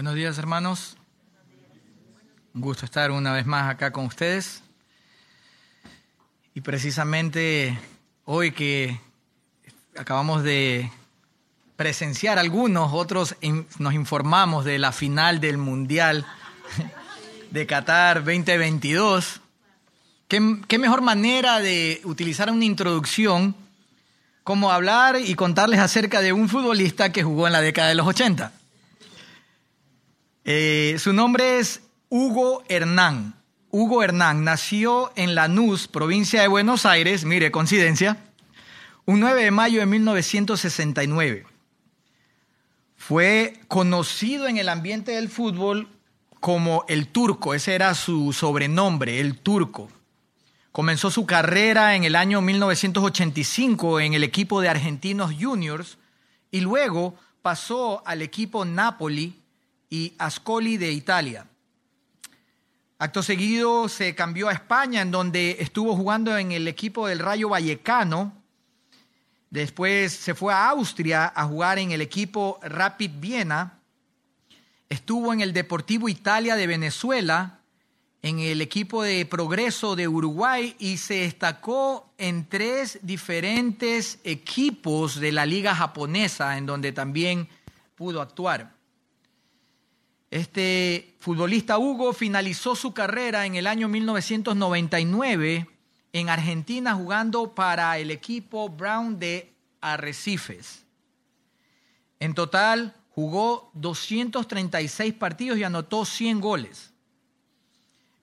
Buenos días, hermanos. Un gusto estar una vez más acá con ustedes. Y precisamente hoy que acabamos de presenciar algunos, otros nos informamos de la final del Mundial de Qatar 2022. ¿Qué, qué mejor manera de utilizar una introducción como hablar y contarles acerca de un futbolista que jugó en la década de los 80? Eh, su nombre es Hugo Hernán. Hugo Hernán nació en Lanús, provincia de Buenos Aires, mire, coincidencia, un 9 de mayo de 1969. Fue conocido en el ambiente del fútbol como el turco, ese era su sobrenombre, el turco. Comenzó su carrera en el año 1985 en el equipo de Argentinos Juniors y luego pasó al equipo Napoli y Ascoli de Italia. Acto seguido se cambió a España, en donde estuvo jugando en el equipo del Rayo Vallecano. Después se fue a Austria a jugar en el equipo Rapid Viena. Estuvo en el Deportivo Italia de Venezuela, en el equipo de Progreso de Uruguay y se destacó en tres diferentes equipos de la liga japonesa, en donde también pudo actuar. Este futbolista Hugo finalizó su carrera en el año 1999 en Argentina jugando para el equipo Brown de Arrecifes. En total jugó 236 partidos y anotó 100 goles.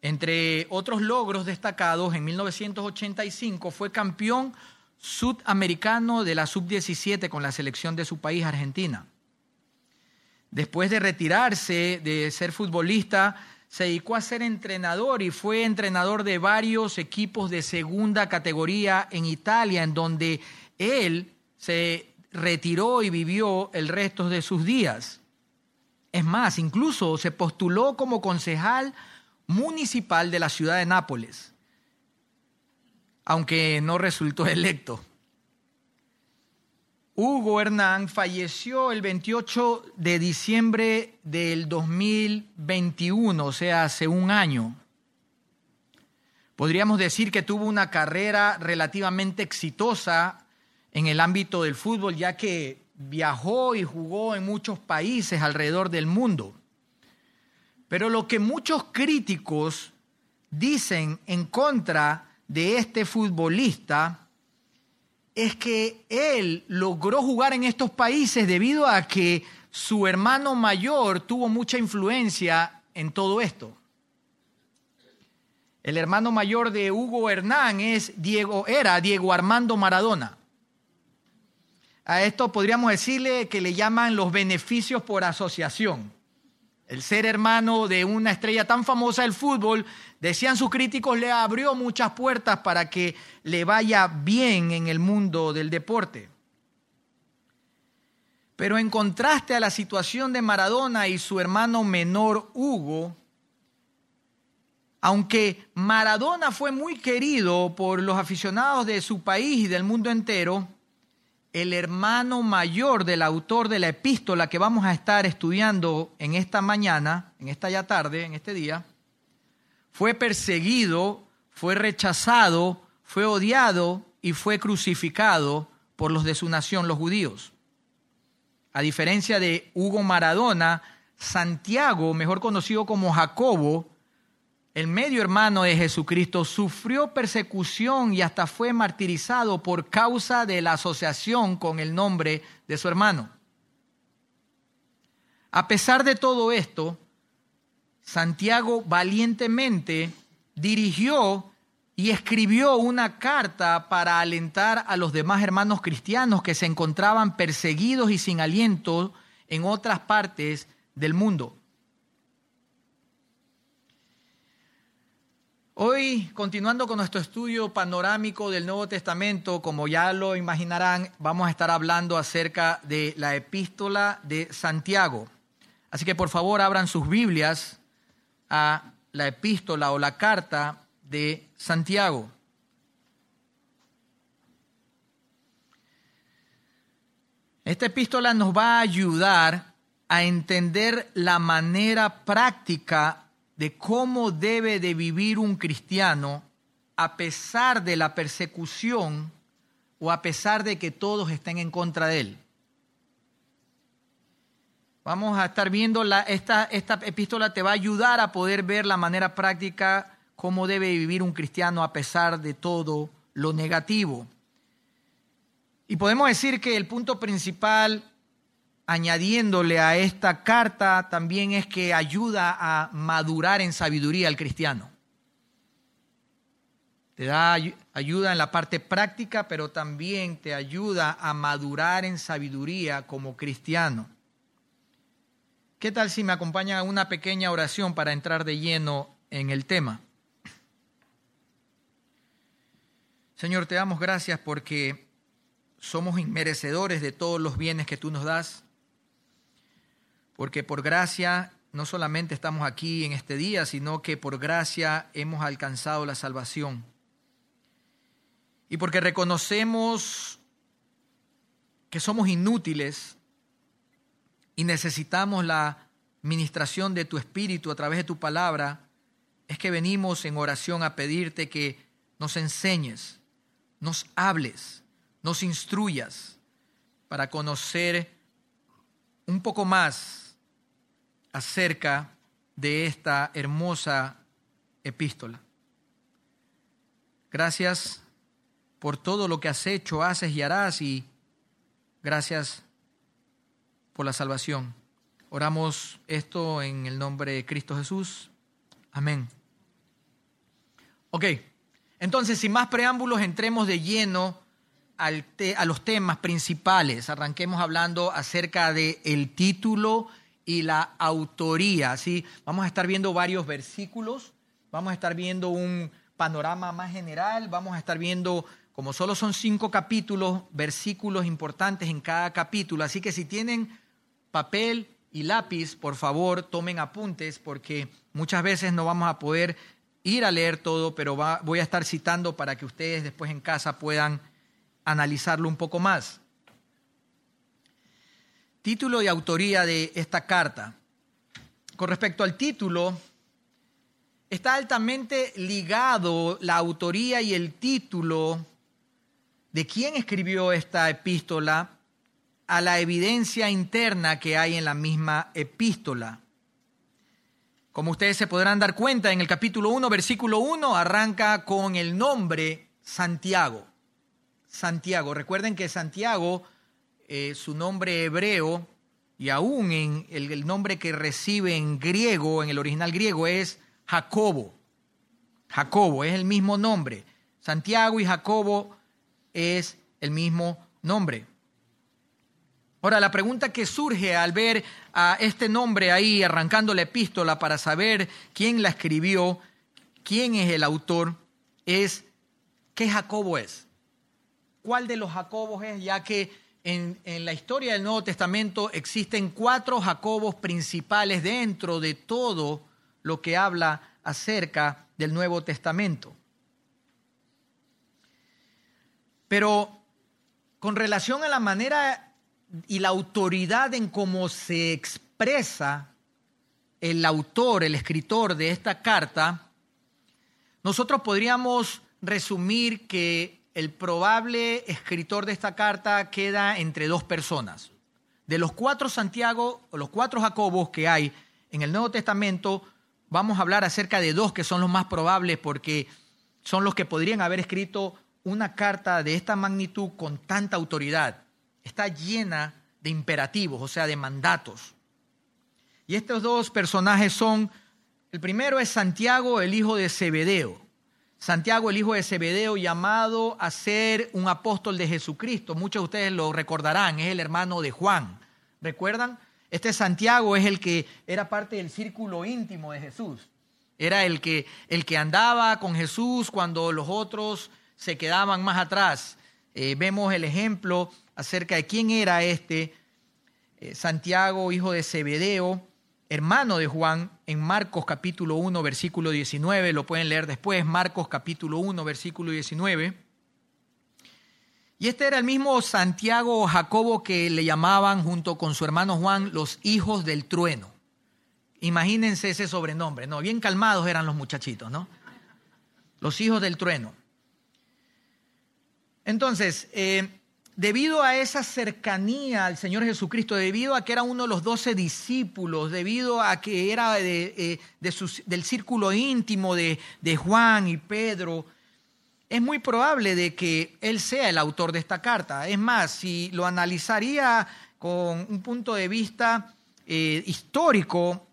Entre otros logros destacados, en 1985 fue campeón sudamericano de la sub-17 con la selección de su país, Argentina. Después de retirarse de ser futbolista, se dedicó a ser entrenador y fue entrenador de varios equipos de segunda categoría en Italia, en donde él se retiró y vivió el resto de sus días. Es más, incluso se postuló como concejal municipal de la ciudad de Nápoles, aunque no resultó electo. Hugo Hernán falleció el 28 de diciembre del 2021, o sea, hace un año. Podríamos decir que tuvo una carrera relativamente exitosa en el ámbito del fútbol, ya que viajó y jugó en muchos países alrededor del mundo. Pero lo que muchos críticos dicen en contra de este futbolista es que él logró jugar en estos países debido a que su hermano mayor tuvo mucha influencia en todo esto. El hermano mayor de Hugo Hernán es Diego, era Diego Armando Maradona. A esto podríamos decirle que le llaman los beneficios por asociación. El ser hermano de una estrella tan famosa del fútbol, decían sus críticos, le abrió muchas puertas para que le vaya bien en el mundo del deporte. Pero en contraste a la situación de Maradona y su hermano menor Hugo, aunque Maradona fue muy querido por los aficionados de su país y del mundo entero, el hermano mayor del autor de la epístola que vamos a estar estudiando en esta mañana, en esta ya tarde, en este día, fue perseguido, fue rechazado, fue odiado y fue crucificado por los de su nación, los judíos. A diferencia de Hugo Maradona, Santiago, mejor conocido como Jacobo, el medio hermano de Jesucristo, sufrió persecución y hasta fue martirizado por causa de la asociación con el nombre de su hermano. A pesar de todo esto, Santiago valientemente dirigió y escribió una carta para alentar a los demás hermanos cristianos que se encontraban perseguidos y sin aliento en otras partes del mundo. Hoy, continuando con nuestro estudio panorámico del Nuevo Testamento, como ya lo imaginarán, vamos a estar hablando acerca de la epístola de Santiago. Así que por favor abran sus Biblias a la epístola o la carta de Santiago. Esta epístola nos va a ayudar a entender la manera práctica de cómo debe de vivir un cristiano a pesar de la persecución o a pesar de que todos estén en contra de él. Vamos a estar viendo la, esta, esta epístola te va a ayudar a poder ver la manera práctica cómo debe vivir un cristiano a pesar de todo lo negativo. Y podemos decir que el punto principal añadiéndole a esta carta también es que ayuda a madurar en sabiduría al cristiano. Te da ayuda en la parte práctica, pero también te ayuda a madurar en sabiduría como cristiano. ¿Qué tal si me acompaña una pequeña oración para entrar de lleno en el tema? Señor, te damos gracias porque somos inmerecedores de todos los bienes que tú nos das porque por gracia no solamente estamos aquí en este día, sino que por gracia hemos alcanzado la salvación. Y porque reconocemos que somos inútiles y necesitamos la ministración de tu Espíritu a través de tu palabra, es que venimos en oración a pedirte que nos enseñes, nos hables, nos instruyas para conocer un poco más acerca de esta hermosa epístola. Gracias por todo lo que has hecho, haces y harás y gracias por la salvación. Oramos esto en el nombre de Cristo Jesús. Amén. Ok, entonces sin más preámbulos entremos de lleno al a los temas principales. Arranquemos hablando acerca del el título y la autoría. ¿sí? Vamos a estar viendo varios versículos, vamos a estar viendo un panorama más general, vamos a estar viendo, como solo son cinco capítulos, versículos importantes en cada capítulo. Así que si tienen papel y lápiz, por favor, tomen apuntes porque muchas veces no vamos a poder ir a leer todo, pero voy a estar citando para que ustedes después en casa puedan analizarlo un poco más. Título y autoría de esta carta. Con respecto al título, está altamente ligado la autoría y el título de quién escribió esta epístola a la evidencia interna que hay en la misma epístola. Como ustedes se podrán dar cuenta, en el capítulo 1, versículo 1, arranca con el nombre Santiago. Santiago. Recuerden que Santiago eh, su nombre hebreo y aún en el, nombre que recibe en griego, en el original griego, es Jacobo. Jacobo es el mismo nombre. Santiago y Jacobo es el mismo nombre. Ahora, la pregunta que surge al ver a este nombre ahí arrancando la epístola para saber quién la escribió, quién es el autor, es ¿qué Jacobo es? ¿Cuál de los Jacobos es? Ya que en, la historia del Nuevo Testamento existen cuatro Jacobos principales dentro de todo lo que habla acerca del Nuevo Testamento. Pero con relación a la manera y la autoridad en cómo se expresa el autor, el escritor de esta carta, nosotros podríamos resumir que el probable escritor de esta carta queda entre dos personas. De los cuatro Santiago o los cuatro Jacobos que hay en el Nuevo Testamento, vamos a hablar acerca de dos que son los más probables porque son los que podrían haber escrito una carta de esta magnitud con tanta autoridad. Está llena de imperativos, o sea, de mandatos. Y estos dos personajes son, el primero es Santiago, el hijo de Zebedeo. Santiago, el hijo de Zebedeo, llamado a ser un apóstol de Jesucristo. Muchos de ustedes lo recordarán, es el hermano de Juan. ¿Recuerdan? Este Santiago es el que era parte del círculo íntimo de Jesús. Era el que, el que andaba con Jesús cuando los otros se quedaban más atrás. Eh, vemos el ejemplo acerca de quién era este eh, Santiago, hijo de Zebedeo hermano de Juan, en Marcos capítulo 1, versículo 19, lo pueden leer después, Marcos capítulo 1, versículo 19, Y este era el mismo Santiago o Jacobo que le llamaban junto con su hermano Juan los hijos del trueno. Imagínense ese sobrenombre, ¿no? Bien calmados eran los muchachitos, ¿no? Los hijos del trueno. Entonces, eh, debido a esa cercanía al Señor Jesucristo, debido a que era uno de los doce discípulos, debido a que era de, eh, del círculo íntimo de, Juan y Pedro, es muy probable de que él sea el autor de esta carta. Es más, si lo analizaría con un punto de vista eh, histórico,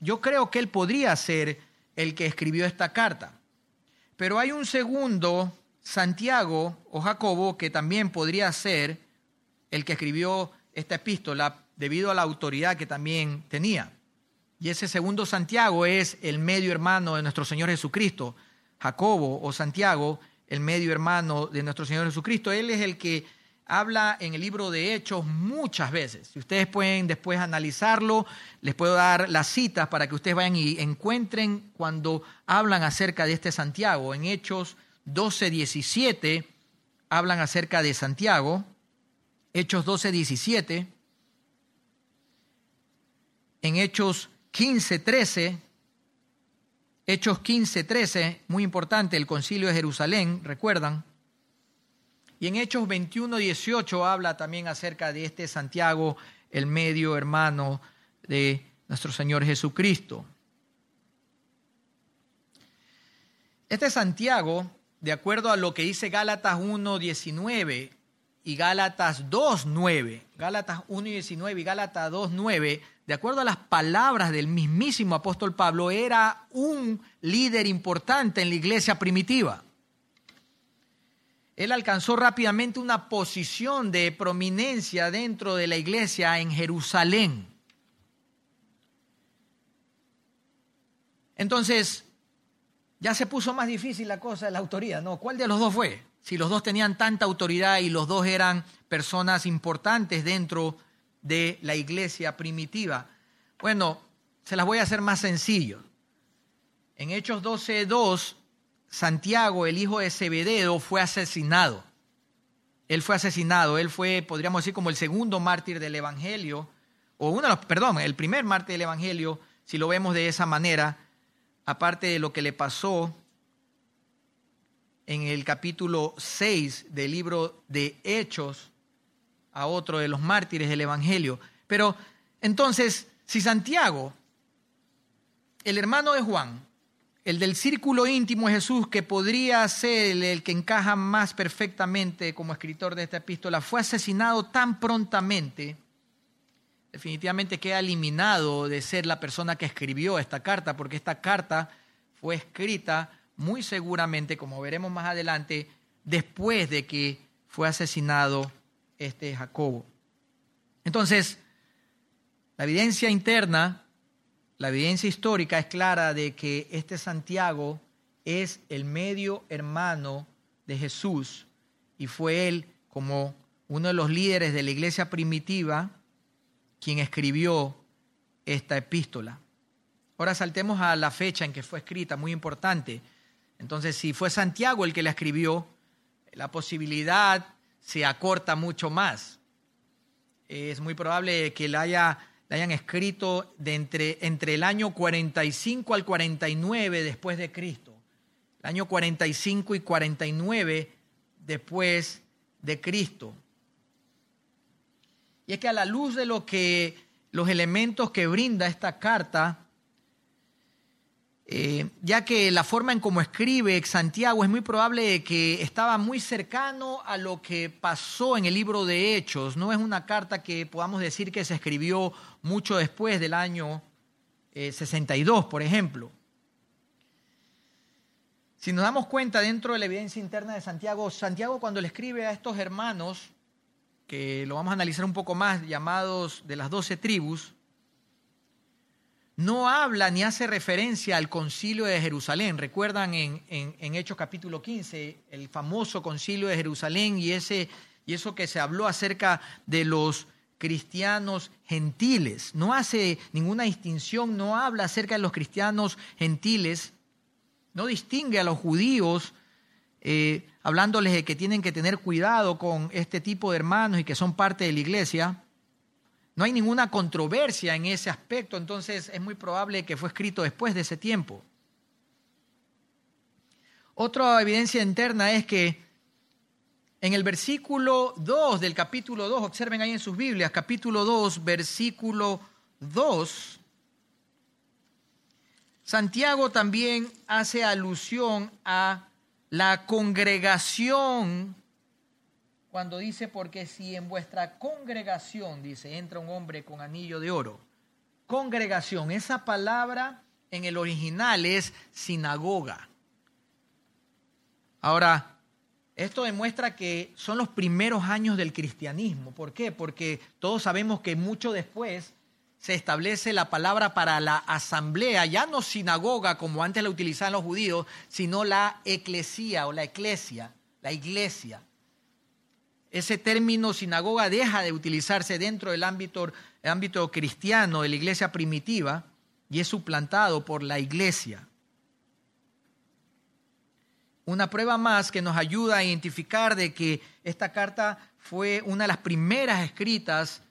yo creo que él podría ser el que escribió esta carta. Pero hay un segundo, Santiago o Jacobo, que también podría ser el que escribió esta epístola debido a la autoridad que también tenía. Y ese segundo Santiago es el medio hermano de nuestro Señor Jesucristo. Jacobo o Santiago, el medio hermano de nuestro Señor Jesucristo. Él es el que habla en el libro de Hechos muchas veces. Si ustedes pueden después analizarlo, les puedo dar las citas para que ustedes vayan y encuentren cuando hablan acerca de este Santiago. En Hechos 12, 17 hablan acerca de Santiago. Hechos 12, 17. En Hechos 15, 13 Hechos 15, 13, muy importante, el concilio de Jerusalén, recuerdan. Y en Hechos 21, 18 habla también acerca de este Santiago, el medio hermano de nuestro Señor Jesucristo. Este Santiago, de acuerdo a lo que dice Gálatas 1, 19 y Gálatas 2, 9, Gálatas 1, 19 y Gálatas 2, 9, de acuerdo a las palabras del mismísimo apóstol Pablo, era un líder importante en la iglesia primitiva. Él alcanzó rápidamente una posición de prominencia dentro de la iglesia en Jerusalén. Entonces, ya se puso más difícil la cosa de la autoría, ¿no? ¿Cuál de los dos fue? Si los dos tenían tanta autoridad y los dos eran personas importantes dentro de la iglesia primitiva? Bueno, se las voy a hacer más sencillo. En Hechos 12.2, Santiago, el hijo de Zebedeo, fue asesinado. Él fue asesinado, él fue, podríamos decir, como el segundo mártir del Evangelio, o uno de los, perdón, el primer mártir del Evangelio, si lo vemos de esa manera, aparte de lo que le pasó en el capítulo 6 del libro de Hechos, a otro de los mártires del Evangelio. Pero entonces, si Santiago, el hermano de Juan, el del círculo íntimo de Jesús, que podría ser el, que encaja más perfectamente como escritor de esta epístola, fue asesinado tan prontamente, definitivamente queda eliminado de ser la persona que escribió esta carta, porque esta carta fue escrita muy seguramente, como veremos más adelante, después de que fue asesinado este Jacobo. Entonces, la evidencia interna, la evidencia histórica es clara de que este Santiago es el medio hermano de Jesús y fue él como uno de los líderes de la iglesia primitiva quien escribió esta epístola. Ahora saltemos a la fecha en que fue escrita, muy importante. Entonces, si fue Santiago el que la escribió, la posibilidad se acorta mucho más. Es muy probable que la, haya, hayan escrito de entre el año 45 al 49 después de Cristo. El año 45 y 49 después de Cristo. Y es que a la luz de lo que los elementos que brinda esta carta, eh, ya que la forma en cómo escribe Santiago es muy probable que estaba muy cercano a lo que pasó en el libro de Hechos. No es una carta que podamos decir que se escribió mucho después del año 62, eh, por ejemplo. Si nos damos cuenta dentro de la evidencia interna de Santiago, Santiago cuando le escribe a estos hermanos, que lo vamos a analizar un poco más, llamados de las doce tribus, no habla ni hace referencia al concilio de Jerusalén. Recuerdan en, Hechos capítulo 15 el famoso concilio de Jerusalén y, ese, y eso que se habló acerca de los cristianos gentiles. No hace ninguna distinción, no habla acerca de los cristianos gentiles, no distingue a los judíos eh, hablándoles de que tienen que tener cuidado con este tipo de hermanos y que son parte de la iglesia. No hay ninguna controversia en ese aspecto, entonces es muy probable que fue escrito después de ese tiempo. Otra evidencia interna es que en el versículo 2 del capítulo 2, observen ahí en sus Biblias, capítulo 2, versículo 2, Santiago también hace alusión a la congregación cuando dice, porque si en vuestra congregación, dice, entra un hombre con anillo de oro. Congregación, esa palabra en el original es sinagoga. Ahora, esto demuestra que son los primeros años del cristianismo. ¿Por qué? Porque todos sabemos que mucho después se establece la palabra para la asamblea, ya no sinagoga como antes la utilizaban los judíos, sino la eclesía o la eclesia, la iglesia ese término sinagoga deja de utilizarse dentro del ámbito, ámbito cristiano de la iglesia primitiva y es suplantado por la iglesia. Una prueba más que nos ayuda a identificar de que esta carta fue una de las primeras escritas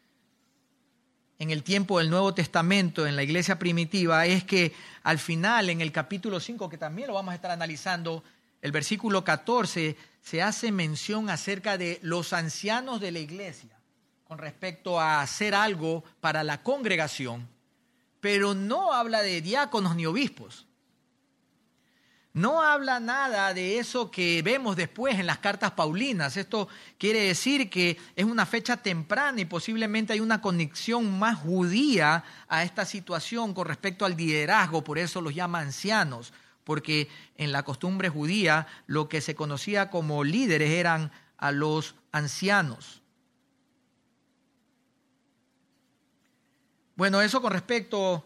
en el tiempo del Nuevo Testamento en la iglesia primitiva es que al final, en el capítulo 5, que también lo vamos a estar analizando, el versículo 14 se hace mención acerca de los ancianos de la iglesia con respecto a hacer algo para la congregación, pero no habla de diáconos ni obispos. No habla nada de eso que vemos después en las cartas paulinas. Esto quiere decir que es una fecha temprana y posiblemente hay una conexión más judía a esta situación con respecto al liderazgo, por eso los llama ancianos porque en la costumbre judía lo que se conocía como líderes eran a los ancianos. Bueno, eso con respecto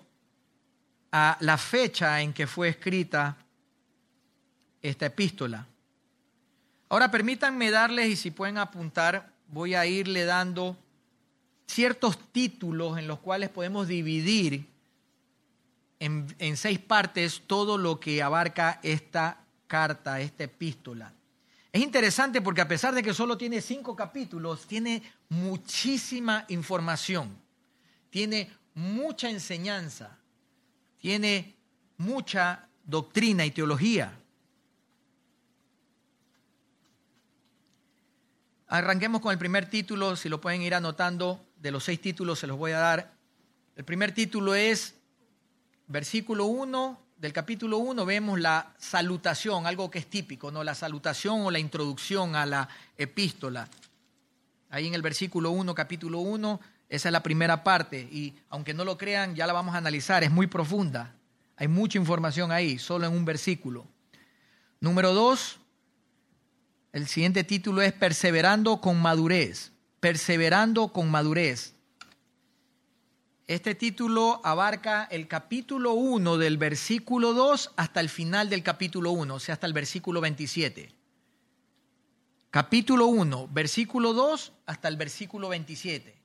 a la fecha en que fue escrita esta epístola. Ahora permítanme darles, y si pueden apuntar, voy a irle dando ciertos títulos en los cuales podemos dividir en, seis partes todo lo que abarca esta carta, esta epístola. Es interesante porque a pesar de que solo tiene cinco capítulos, tiene muchísima información, tiene mucha enseñanza, tiene mucha doctrina y teología. Arranquemos con el primer título, si lo pueden ir anotando, de los seis títulos se los voy a dar. El primer título es versículo 1 del capítulo 1 vemos la salutación, algo que es típico, ¿no? La salutación o la introducción a la epístola. Ahí en el versículo 1, capítulo 1, esa es la primera parte y aunque no lo crean, ya la vamos a analizar, es muy profunda. Hay mucha información ahí, solo en un versículo. Número 2, el siguiente título es Perseverando con madurez. Perseverando con madurez. Este título abarca el capítulo 1 del versículo 2 hasta el final del capítulo 1, o sea, hasta el versículo 27. Capítulo 1, versículo 2 hasta el versículo 27,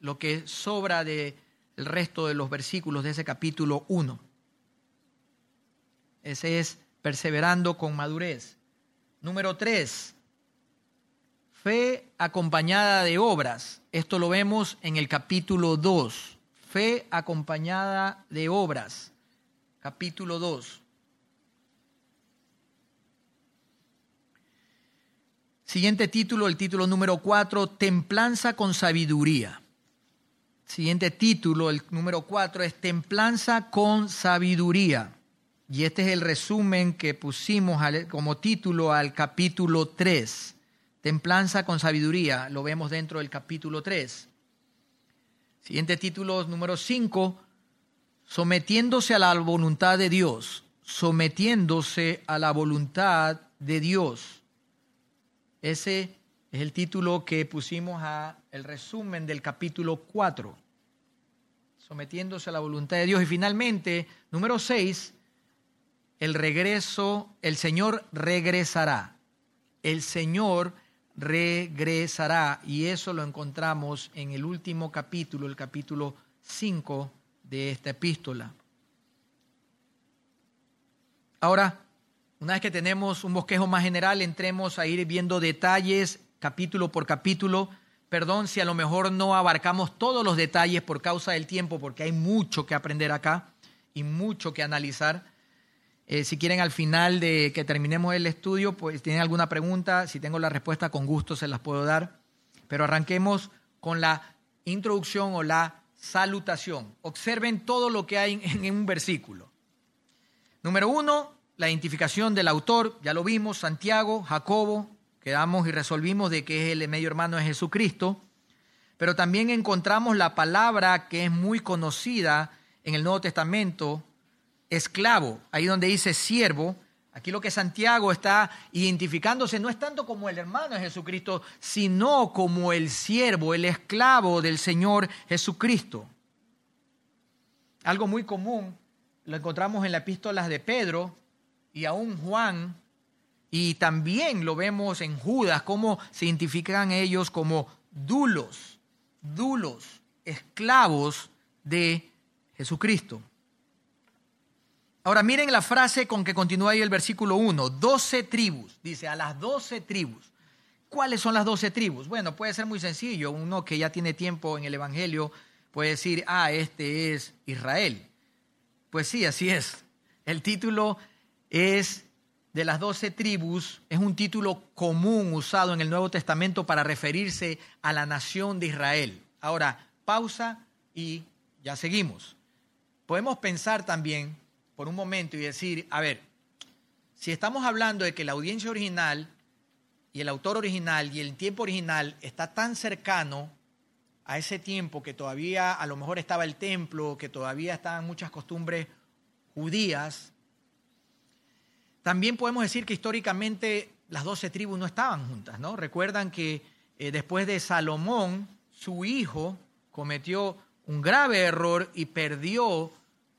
lo que sobra del resto de los versículos de ese capítulo 1. Ese es perseverando con madurez. Número 3, fe acompañada de obras. Esto lo vemos en el capítulo 2 fe acompañada de obras, capítulo 2. Siguiente título, el título número 4, Templanza con sabiduría. Siguiente título, el número 4, es Templanza con sabiduría. Y este es el resumen que pusimos como título al capítulo 3. Templanza con sabiduría, lo vemos dentro del capítulo 3. Siguiente título, número 5, sometiéndose a la voluntad de Dios, sometiéndose a la voluntad de Dios. Ese es el título que pusimos a el resumen del capítulo 4. Sometiéndose a la voluntad de Dios. Y finalmente, número 6, el regreso, el Señor regresará. El Señor regresará. Y eso lo encontramos en el último capítulo, el capítulo 5 de esta epístola. Ahora, Una vez que tenemos un bosquejo más general, entremos a ir viendo detalles capítulo por capítulo. Perdón si a lo mejor no abarcamos todos los detalles por causa del tiempo, porque hay mucho que aprender acá y mucho que analizar. Eh, si quieren al final de que terminemos el estudio, pues tienen alguna pregunta, si tengo la respuesta con gusto se las puedo dar. Pero arranquemos con la introducción o la salutación. Observen todo lo que hay en un versículo. Número uno, la identificación del autor, ya lo vimos, Santiago, Jacobo, quedamos y resolvimos de que es el medio hermano de Jesucristo, pero también encontramos la palabra que es muy conocida en el Nuevo Testamento, esclavo, ahí donde dice siervo, aquí lo que Santiago está identificándose no es tanto como el hermano de Jesucristo, sino como el siervo, el esclavo del Señor Jesucristo. Algo muy común lo encontramos en las epístolas de Pedro y aún Juan, y también lo vemos en Judas, cómo se identifican ellos como dulos, dulos, esclavos de Jesucristo. Ahora miren la frase con que continúa ahí el versículo 1, doce tribus, dice, a las doce tribus. ¿Cuáles son las doce tribus? Bueno, puede ser muy sencillo, uno que ya tiene tiempo en el Evangelio puede decir, ah, este es Israel. Pues sí, así es. El título es de las doce tribus, es un título común usado en el Nuevo Testamento para referirse a la nación de Israel. Ahora, pausa y ya seguimos. Podemos pensar también por un momento y decir, a ver, si estamos hablando de que la audiencia original y el autor original y el tiempo original está tan cercano a ese tiempo que todavía a lo mejor estaba el templo, que todavía estaban muchas costumbres judías, también podemos decir que históricamente las doce tribus no estaban juntas, ¿no? Recuerdan que eh, después de Salomón, su hijo cometió un grave error y perdió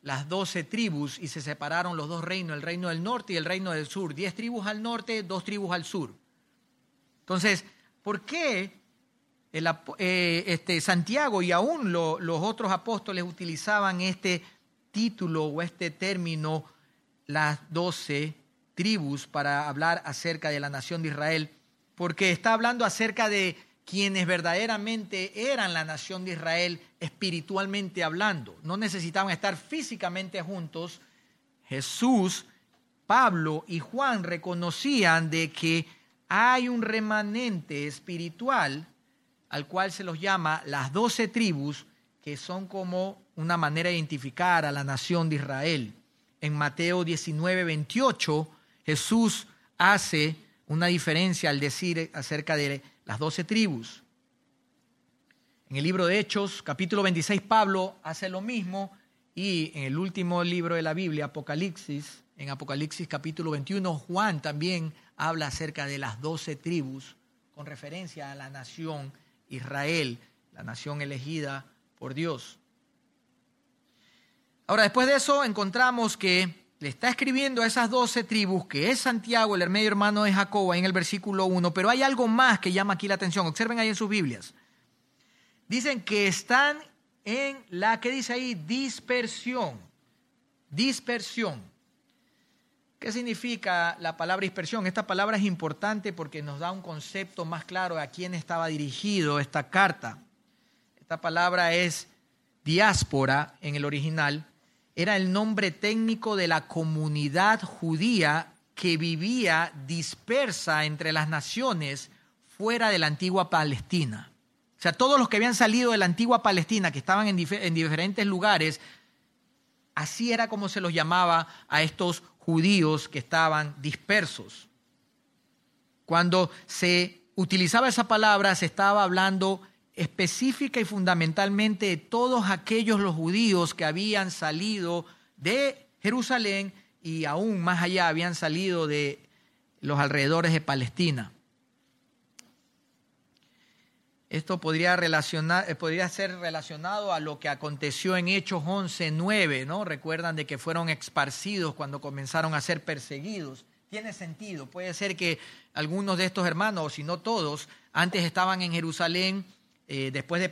las doce tribus y se separaron los dos reinos, el reino del norte y el reino del sur. Diez tribus al norte, dos tribus al sur. Entonces, ¿por qué eh, este, Santiago y aún los otros apóstoles utilizaban este título o este término, las doce tribus, para hablar acerca de la nación de Israel? Porque está hablando acerca de quienes verdaderamente eran la nación de Israel espiritualmente hablando. No necesitaban estar físicamente juntos. Jesús, Pablo y Juan reconocían de que hay un remanente espiritual al cual se los llama las doce tribus, que son como una manera de identificar a la nación de Israel. En Mateo 19, 28, Jesús hace una diferencia al decir acerca de las doce tribus. En el libro de Hechos, capítulo 26, Pablo hace lo mismo y en el último libro de la Biblia, Apocalipsis, en Apocalipsis capítulo 21, Juan también habla acerca de las doce tribus con referencia a la nación Israel, la nación elegida por Dios. Ahora, después de eso, encontramos que le está escribiendo a esas doce tribus, que es Santiago, el medio hermano de Jacob, en el versículo 1, pero hay algo más que llama aquí la atención. Observen ahí en sus Biblias. Dicen que están en la que dice ahí dispersión. Dispersión. ¿Qué significa la palabra dispersión? Esta palabra es importante porque nos da un concepto más claro a quién estaba dirigido esta carta. Esta palabra es diáspora en el original era el nombre técnico de la comunidad judía que vivía dispersa entre las naciones fuera de la antigua Palestina. O sea, todos los que habían salido de la antigua Palestina, que estaban en, diferentes lugares, así era como se los llamaba a estos judíos que estaban dispersos. Cuando se utilizaba esa palabra, se estaba hablando específica y fundamentalmente de todos aquellos los judíos que habían salido de Jerusalén y aún más allá habían salido de los alrededores de Palestina. Esto podría, relacionar, eh, podría ser relacionado a lo que aconteció en Hechos 11.9, ¿no? Recuerdan de que fueron esparcidos cuando comenzaron a ser perseguidos. Tiene sentido, puede ser que algunos de estos hermanos, o si no todos, antes estaban en Jerusalén eh, después de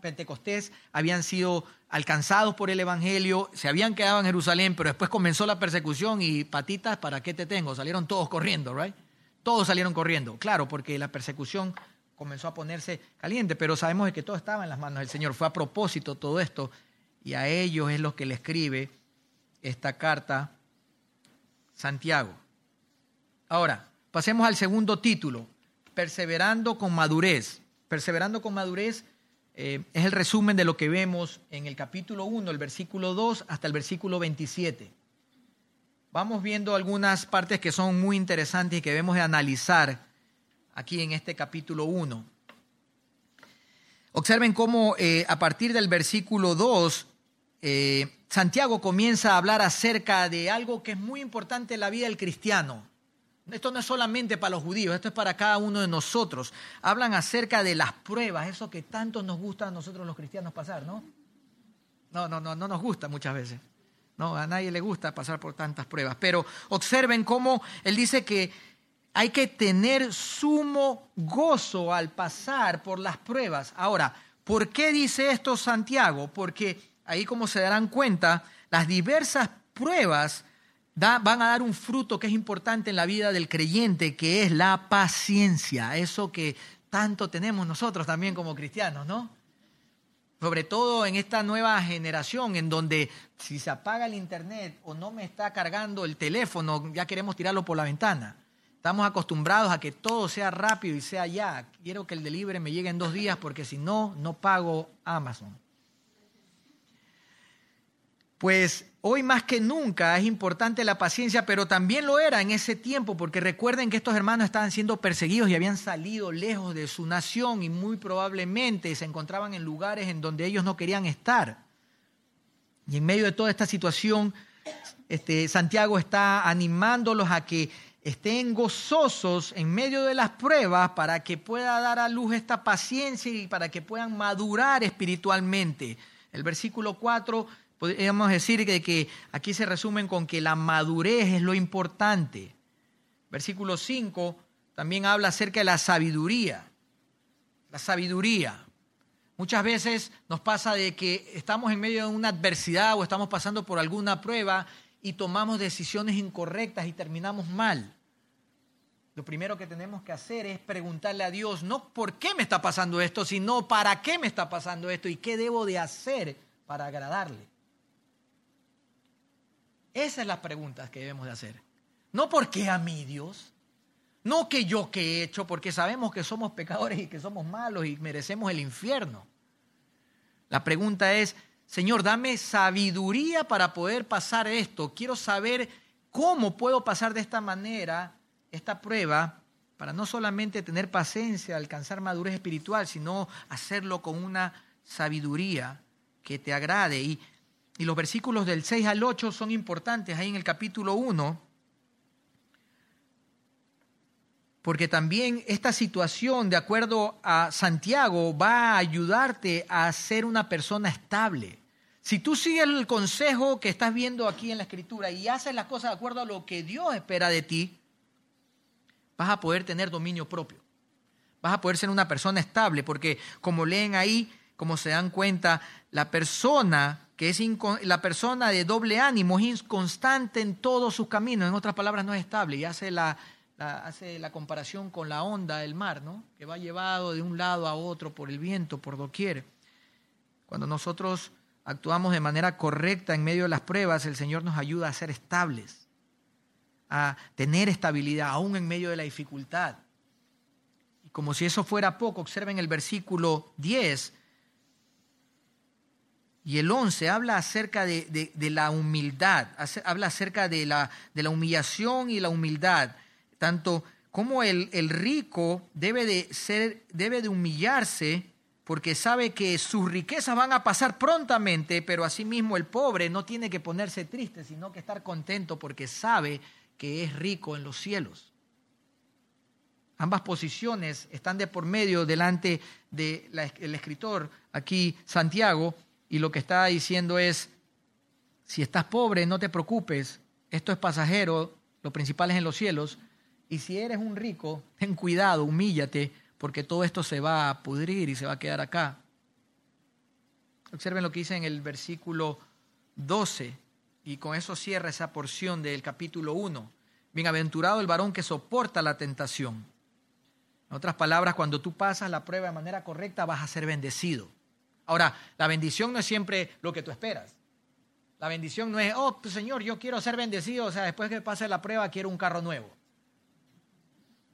Pentecostés, habían sido alcanzados por el Evangelio, se habían quedado en Jerusalén, pero después comenzó la persecución y patitas, ¿para qué te tengo? Salieron todos corriendo, ¿right? Todos salieron corriendo, claro, porque la persecución comenzó a ponerse caliente, pero sabemos que todo estaba en las manos del Señor. Fue a propósito todo esto y a ellos es lo que le escribe esta carta Santiago. Ahora, pasemos al segundo título, perseverando con madurez. Perseverando con madurez eh, es el resumen de lo que vemos en el capítulo 1, el versículo 2 hasta el versículo 27. Vamos viendo algunas partes que son muy interesantes y que debemos de analizar aquí en este capítulo 1. Observen cómo eh, a partir del versículo 2, eh, Santiago comienza a hablar acerca de algo que es muy importante en la vida del cristiano, esto no es solamente para los judíos, esto es para cada uno de nosotros. Hablan acerca de las pruebas, eso que tanto nos gusta a nosotros los cristianos pasar, ¿no? No, no, no, no nos gusta muchas veces. No, a nadie le gusta pasar por tantas pruebas. Pero observen cómo él dice que hay que tener sumo gozo al pasar por las pruebas. Ahora, ¿por qué dice esto Santiago? Porque ahí como se darán cuenta, las diversas pruebas van a dar un fruto que es importante en la vida del creyente, que es la paciencia, eso que tanto tenemos nosotros también como cristianos, ¿no? Sobre todo en esta nueva generación en donde si se apaga el internet o no me está cargando el teléfono, ya queremos tirarlo por la ventana. Estamos acostumbrados a que todo sea rápido y sea ya. Quiero que el delivery me llegue en dos días porque si no, no pago Amazon. Pues hoy más que nunca es importante la paciencia, pero también lo era en ese tiempo, porque recuerden que estos hermanos estaban siendo perseguidos y habían salido lejos de su nación y muy probablemente se encontraban en lugares en donde ellos no querían estar. Y en medio de toda esta situación, este, Santiago está animándolos a que estén gozosos en medio de las pruebas para que pueda dar a luz esta paciencia y para que puedan madurar espiritualmente. El versículo 4 Podríamos decir que, aquí se resumen con que la madurez es lo importante. Versículo 5 también habla acerca de la sabiduría. La sabiduría. Muchas veces nos pasa de que estamos en medio de una adversidad o estamos pasando por alguna prueba y tomamos decisiones incorrectas y terminamos mal. Lo primero que tenemos que hacer es preguntarle a Dios, no por qué me está pasando esto, sino para qué me está pasando esto y qué debo de hacer para agradarle. Esa es la pregunta que debemos de hacer. No porque a mí Dios, no que yo que he hecho, porque sabemos que somos pecadores y que somos malos y merecemos el infierno. La pregunta es, Señor, dame sabiduría para poder pasar esto. Quiero saber cómo puedo pasar de esta manera esta prueba para no solamente tener paciencia, alcanzar madurez espiritual, sino hacerlo con una sabiduría que te agrade. Y y los versículos del 6 al 8 son importantes ahí en el capítulo 1, porque también esta situación, de acuerdo a Santiago, va a ayudarte a ser una persona estable. Si tú sigues el consejo que estás viendo aquí en la escritura y haces las cosas de acuerdo a lo que Dios espera de ti, vas a poder tener dominio propio. Vas a poder ser una persona estable, porque como leen ahí, como se dan cuenta, la persona que es la persona de doble ánimo es inconstante en todos sus caminos, en otras palabras no es estable, y hace la, hace la comparación con la onda del mar, ¿no? que va llevado de un lado a otro por el viento, por doquier. Cuando nosotros actuamos de manera correcta en medio de las pruebas, el Señor nos ayuda a ser estables, a tener estabilidad aún en medio de la dificultad. Y como si eso fuera poco, observen el versículo 10, y el 11 habla acerca de, la humildad, habla acerca de la, de la, humillación y la humildad, tanto como el, el, rico debe de, ser, debe de humillarse porque sabe que sus riquezas van a pasar prontamente, pero asimismo el pobre no tiene que ponerse triste, sino que estar contento porque sabe que es rico en los cielos. Ambas posiciones están de por medio delante del escritor, aquí Santiago, y lo que está diciendo es, si estás pobre, no te preocupes, esto es pasajero, lo principal es en los cielos, y si eres un rico, ten cuidado, humíllate, porque todo esto se va a pudrir y se va a quedar acá. Observen lo que dice en el versículo 12, y con eso cierra esa porción del capítulo 1. Bienaventurado el varón que soporta la tentación. En otras palabras, cuando tú pasas la prueba de manera correcta, vas a ser bendecido. Ahora, la bendición no es siempre lo que tú esperas. La bendición no es, oh, pues, Señor, yo quiero ser bendecido, o sea, después que pase la prueba quiero un carro nuevo.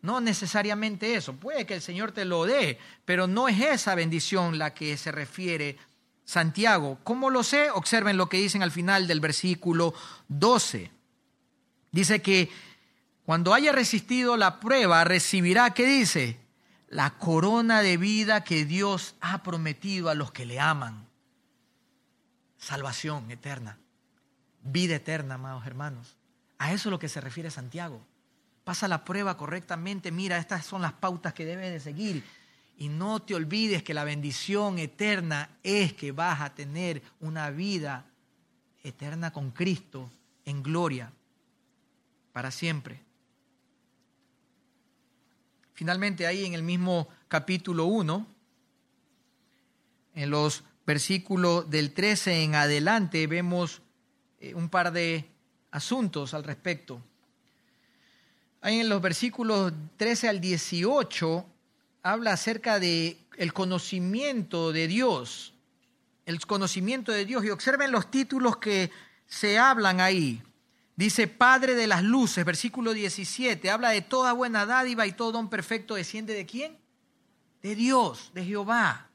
No necesariamente eso. Puede que el Señor te lo dé, pero no es esa bendición la que se refiere Santiago. ¿Cómo lo sé? Observen lo que dicen al final del versículo 12. Dice que cuando haya resistido la prueba, recibirá, ¿qué dice? La corona de vida que Dios ha prometido a los que le aman. Salvación eterna, vida eterna, amados hermanos. A eso es lo que se refiere Santiago. Pasa la prueba correctamente, mira, estas son las pautas que debes de seguir. Y no te olvides que la bendición eterna es que vas a tener una vida eterna con Cristo en gloria para siempre. Finalmente ahí en el mismo capítulo 1, en los versículos del 13 en adelante, vemos eh, un par de asuntos al respecto. Ahí en los versículos 13 al 18 habla acerca de el conocimiento de Dios, el conocimiento de Dios y observen los títulos que se hablan ahí. Dice, Padre de las luces, versículo 17, habla de toda buena dádiva y todo don perfecto desciende de quién? De Dios, de Jehová,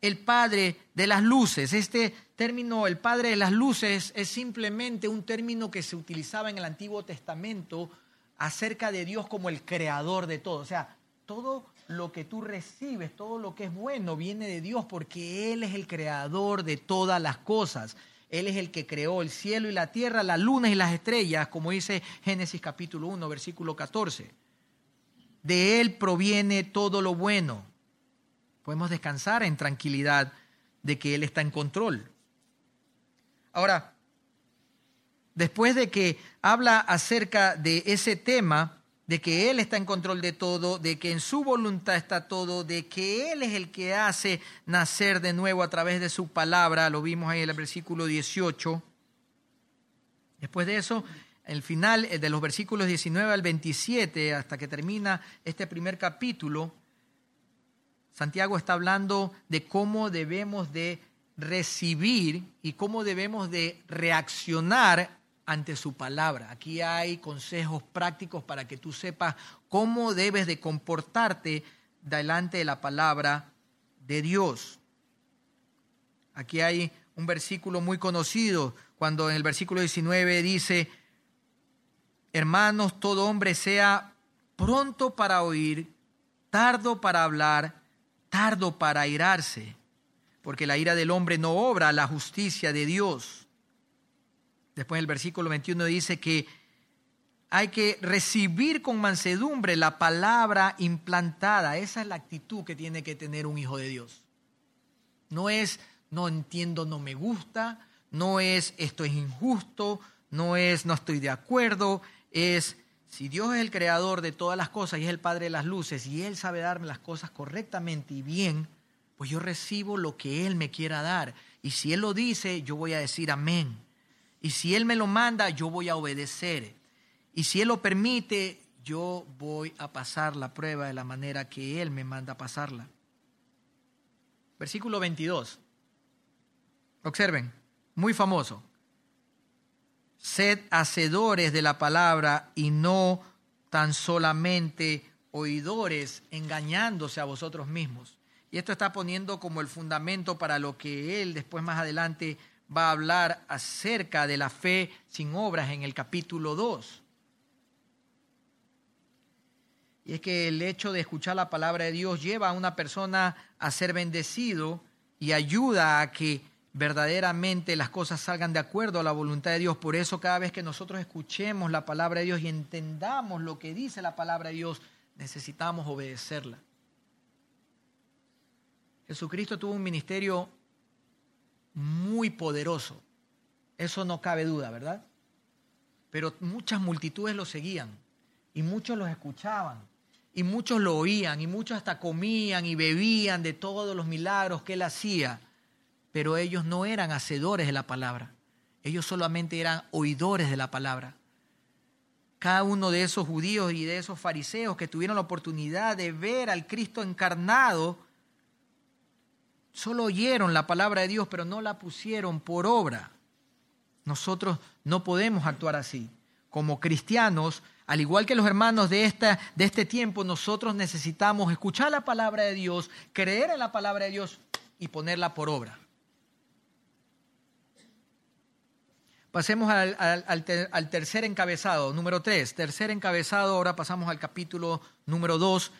el Padre de las luces. Este término, el Padre de las luces, es simplemente un término que se utilizaba en el Antiguo Testamento acerca de Dios como el creador de todo. O sea, todo lo que tú recibes, todo lo que es bueno, viene de Dios porque Él es el creador de todas las cosas. Él es el que creó el cielo y la tierra, la luna y las estrellas, como dice Génesis capítulo 1, versículo 14. De Él proviene todo lo bueno. Podemos descansar en tranquilidad de que Él está en control. Ahora, después de que habla acerca de ese tema, de que Él está en control de todo, de que en su voluntad está todo, de que Él es el que hace nacer de nuevo a través de su palabra, lo vimos ahí en el versículo 18. Después de eso, el final de los versículos 19 al 27, hasta que termina este primer capítulo, Santiago está hablando de cómo debemos de recibir y cómo debemos de reaccionar ante su palabra. Aquí hay consejos prácticos para que tú sepas cómo debes de comportarte delante de la palabra de Dios. Aquí hay un versículo muy conocido cuando en el versículo 19 dice, hermanos, todo hombre sea pronto para oír, tardo para hablar, tardo para airarse, porque la ira del hombre no obra la justicia de Dios. Después el versículo 21 dice que hay que recibir con mansedumbre la palabra implantada. Esa es la actitud que tiene que tener un hijo de Dios. No es no entiendo, no me gusta, no es esto es injusto, no es no estoy de acuerdo, es si Dios es el creador de todas las cosas y es el Padre de las luces y Él sabe darme las cosas correctamente y bien, pues yo recibo lo que Él me quiera dar. Y si Él lo dice, yo voy a decir amén. Y si Él me lo manda, yo voy a obedecer. Y si Él lo permite, yo voy a pasar la prueba de la manera que Él me manda pasarla. Versículo 22. Observen, muy famoso. Sed hacedores de la palabra y no tan solamente oidores, engañándose a vosotros mismos. Y esto está poniendo como el fundamento para lo que Él después más adelante va a hablar acerca de la fe sin obras en el capítulo 2. Y es que el hecho de escuchar la palabra de Dios lleva a una persona a ser bendecido y ayuda a que verdaderamente las cosas salgan de acuerdo a la voluntad de Dios. Por eso cada vez que nosotros escuchemos la palabra de Dios y entendamos lo que dice la palabra de Dios, necesitamos obedecerla. Jesucristo tuvo un ministerio muy poderoso. Eso no cabe duda, ¿verdad? Pero muchas multitudes lo seguían y muchos los escuchaban. y muchos lo oían y muchos hasta comían y bebían de todos los milagros que él hacía, pero ellos no eran hacedores de la palabra, ellos solamente eran oidores de la palabra. Cada uno de esos judíos y de esos fariseos que tuvieron la oportunidad de ver al Cristo encarnado, solo oyeron la palabra de Dios, pero no la pusieron por obra. Nosotros no podemos actuar así. Como cristianos, al igual que los hermanos de, esta, de este tiempo, nosotros necesitamos escuchar la palabra de Dios, creer en la palabra de Dios y ponerla por obra. Pasemos al, al, tercer encabezado, número tres. Tercer encabezado, ahora pasamos al capítulo número dos.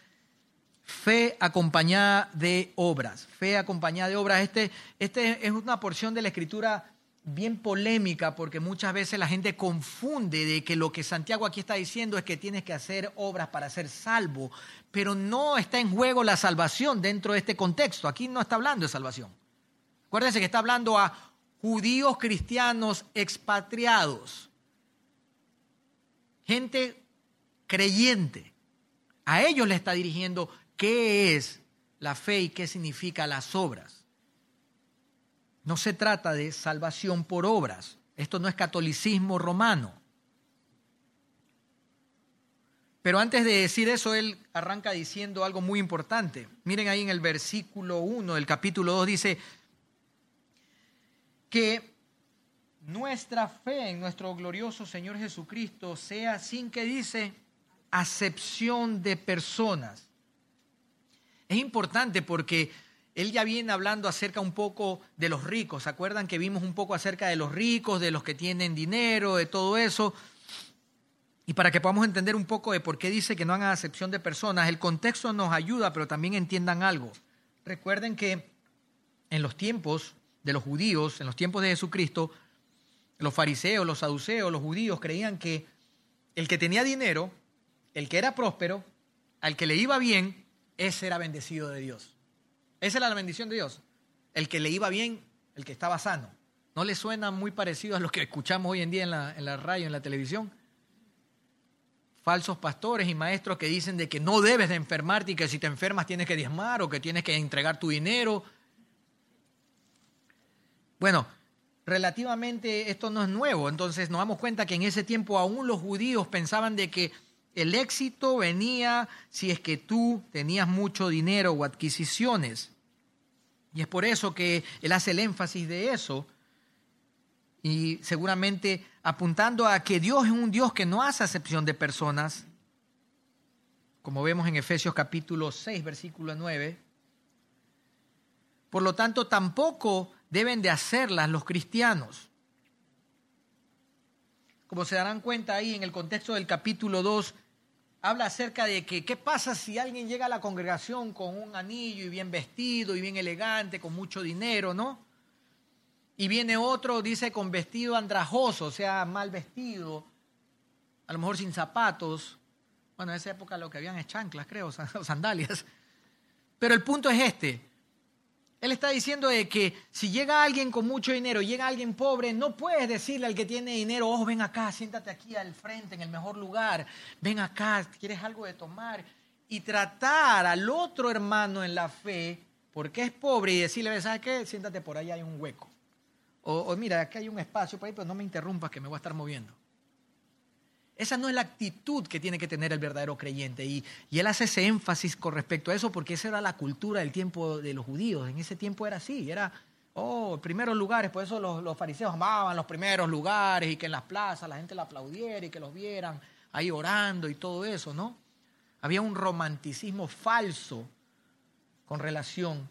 Fe acompañada de obras. Fe acompañada de obras. Este, este es una porción de la escritura bien polémica porque muchas veces la gente confunde de que lo que Santiago aquí está diciendo es que tienes que hacer obras para ser salvo, pero no está en juego la salvación dentro de este contexto. Aquí no está hablando de salvación. Acuérdense que está hablando a judíos cristianos expatriados, gente creyente. A ellos le está dirigiendo qué es la fe y qué significa las obras. No se trata de salvación por obras. Esto no es catolicismo romano. Pero antes de decir eso, él arranca diciendo algo muy importante. Miren ahí en el versículo 1 del capítulo 2 dice que nuestra fe en nuestro glorioso Señor Jesucristo sea sin que dice acepción de personas. Es importante porque él ya viene hablando acerca un poco de los ricos. ¿Se acuerdan que vimos un poco acerca de los ricos, de los que tienen dinero, de todo eso? Y para que podamos entender un poco de por qué dice que no hagan acepción de personas, el contexto nos ayuda, pero también entiendan algo. Recuerden que en los tiempos de los judíos, en los tiempos de Jesucristo, los fariseos, los saduceos, los judíos creían que el que tenía dinero, el que era próspero, al que le iba bien, ese era bendecido de Dios. Esa era la bendición de Dios. El que le iba bien, el que estaba sano. ¿No le suena muy parecido a lo que escuchamos hoy en día en la, en la radio, en la televisión? Falsos pastores y maestros que dicen de que no debes de enfermarte y que si te enfermas tienes que diezmar o que tienes que entregar tu dinero. Bueno, relativamente esto no es nuevo, entonces nos damos cuenta que en ese tiempo aún los judíos pensaban de que el éxito venía si es que tú tenías mucho dinero o adquisiciones. Y es por eso que él hace el énfasis de eso. Y seguramente apuntando a que Dios es un Dios que no hace acepción de personas, como vemos en Efesios capítulo 6, versículo 9. Por lo tanto, tampoco deben de hacerlas los cristianos. Como se darán cuenta ahí en el contexto del capítulo 2, habla acerca de que qué pasa si alguien llega a la congregación con un anillo y bien vestido y bien elegante, con mucho dinero, ¿no? Y viene otro, dice, con vestido andrajoso, o sea, mal vestido, a lo mejor sin zapatos. Bueno, en esa época lo que habían es chanclas, creo, sandalias. Pero el punto es este. Él está diciendo de que si llega alguien con mucho dinero, llega alguien pobre, no puedes decirle al que tiene dinero, oh, ven acá, siéntate aquí al frente, en el mejor lugar, ven acá, ¿quieres algo de tomar? Y tratar al otro hermano en la fe, porque es pobre, y decirle, ¿sabes qué? Siéntate por ahí, hay un hueco. O, o mira, aquí hay un espacio por ahí, pero no me interrumpas que me voy a estar moviendo. Esa no es la actitud que tiene que tener el verdadero creyente. Y, él hace ese énfasis con respecto a eso porque esa era la cultura del tiempo de los judíos. En ese tiempo era así, era, oh, primeros lugares. Por eso los, fariseos amaban los primeros lugares y que en las plazas la gente la aplaudiera y que los vieran ahí orando y todo eso, ¿no? Había un romanticismo falso con relación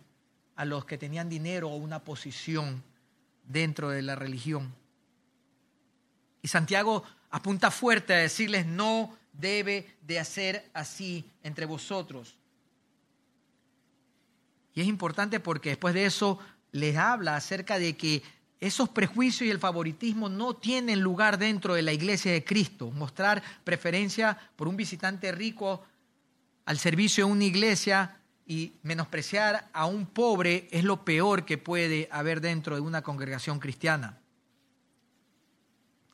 a los que tenían dinero o una posición dentro de la religión. Y Santiago apunta fuerte a decirles no debe de hacer así entre vosotros. Y es importante porque después de eso les habla acerca de que esos prejuicios y el favoritismo no tienen lugar dentro de la iglesia de Cristo. Mostrar preferencia por un visitante rico al servicio de una iglesia y menospreciar a un pobre es lo peor que puede haber dentro de una congregación cristiana.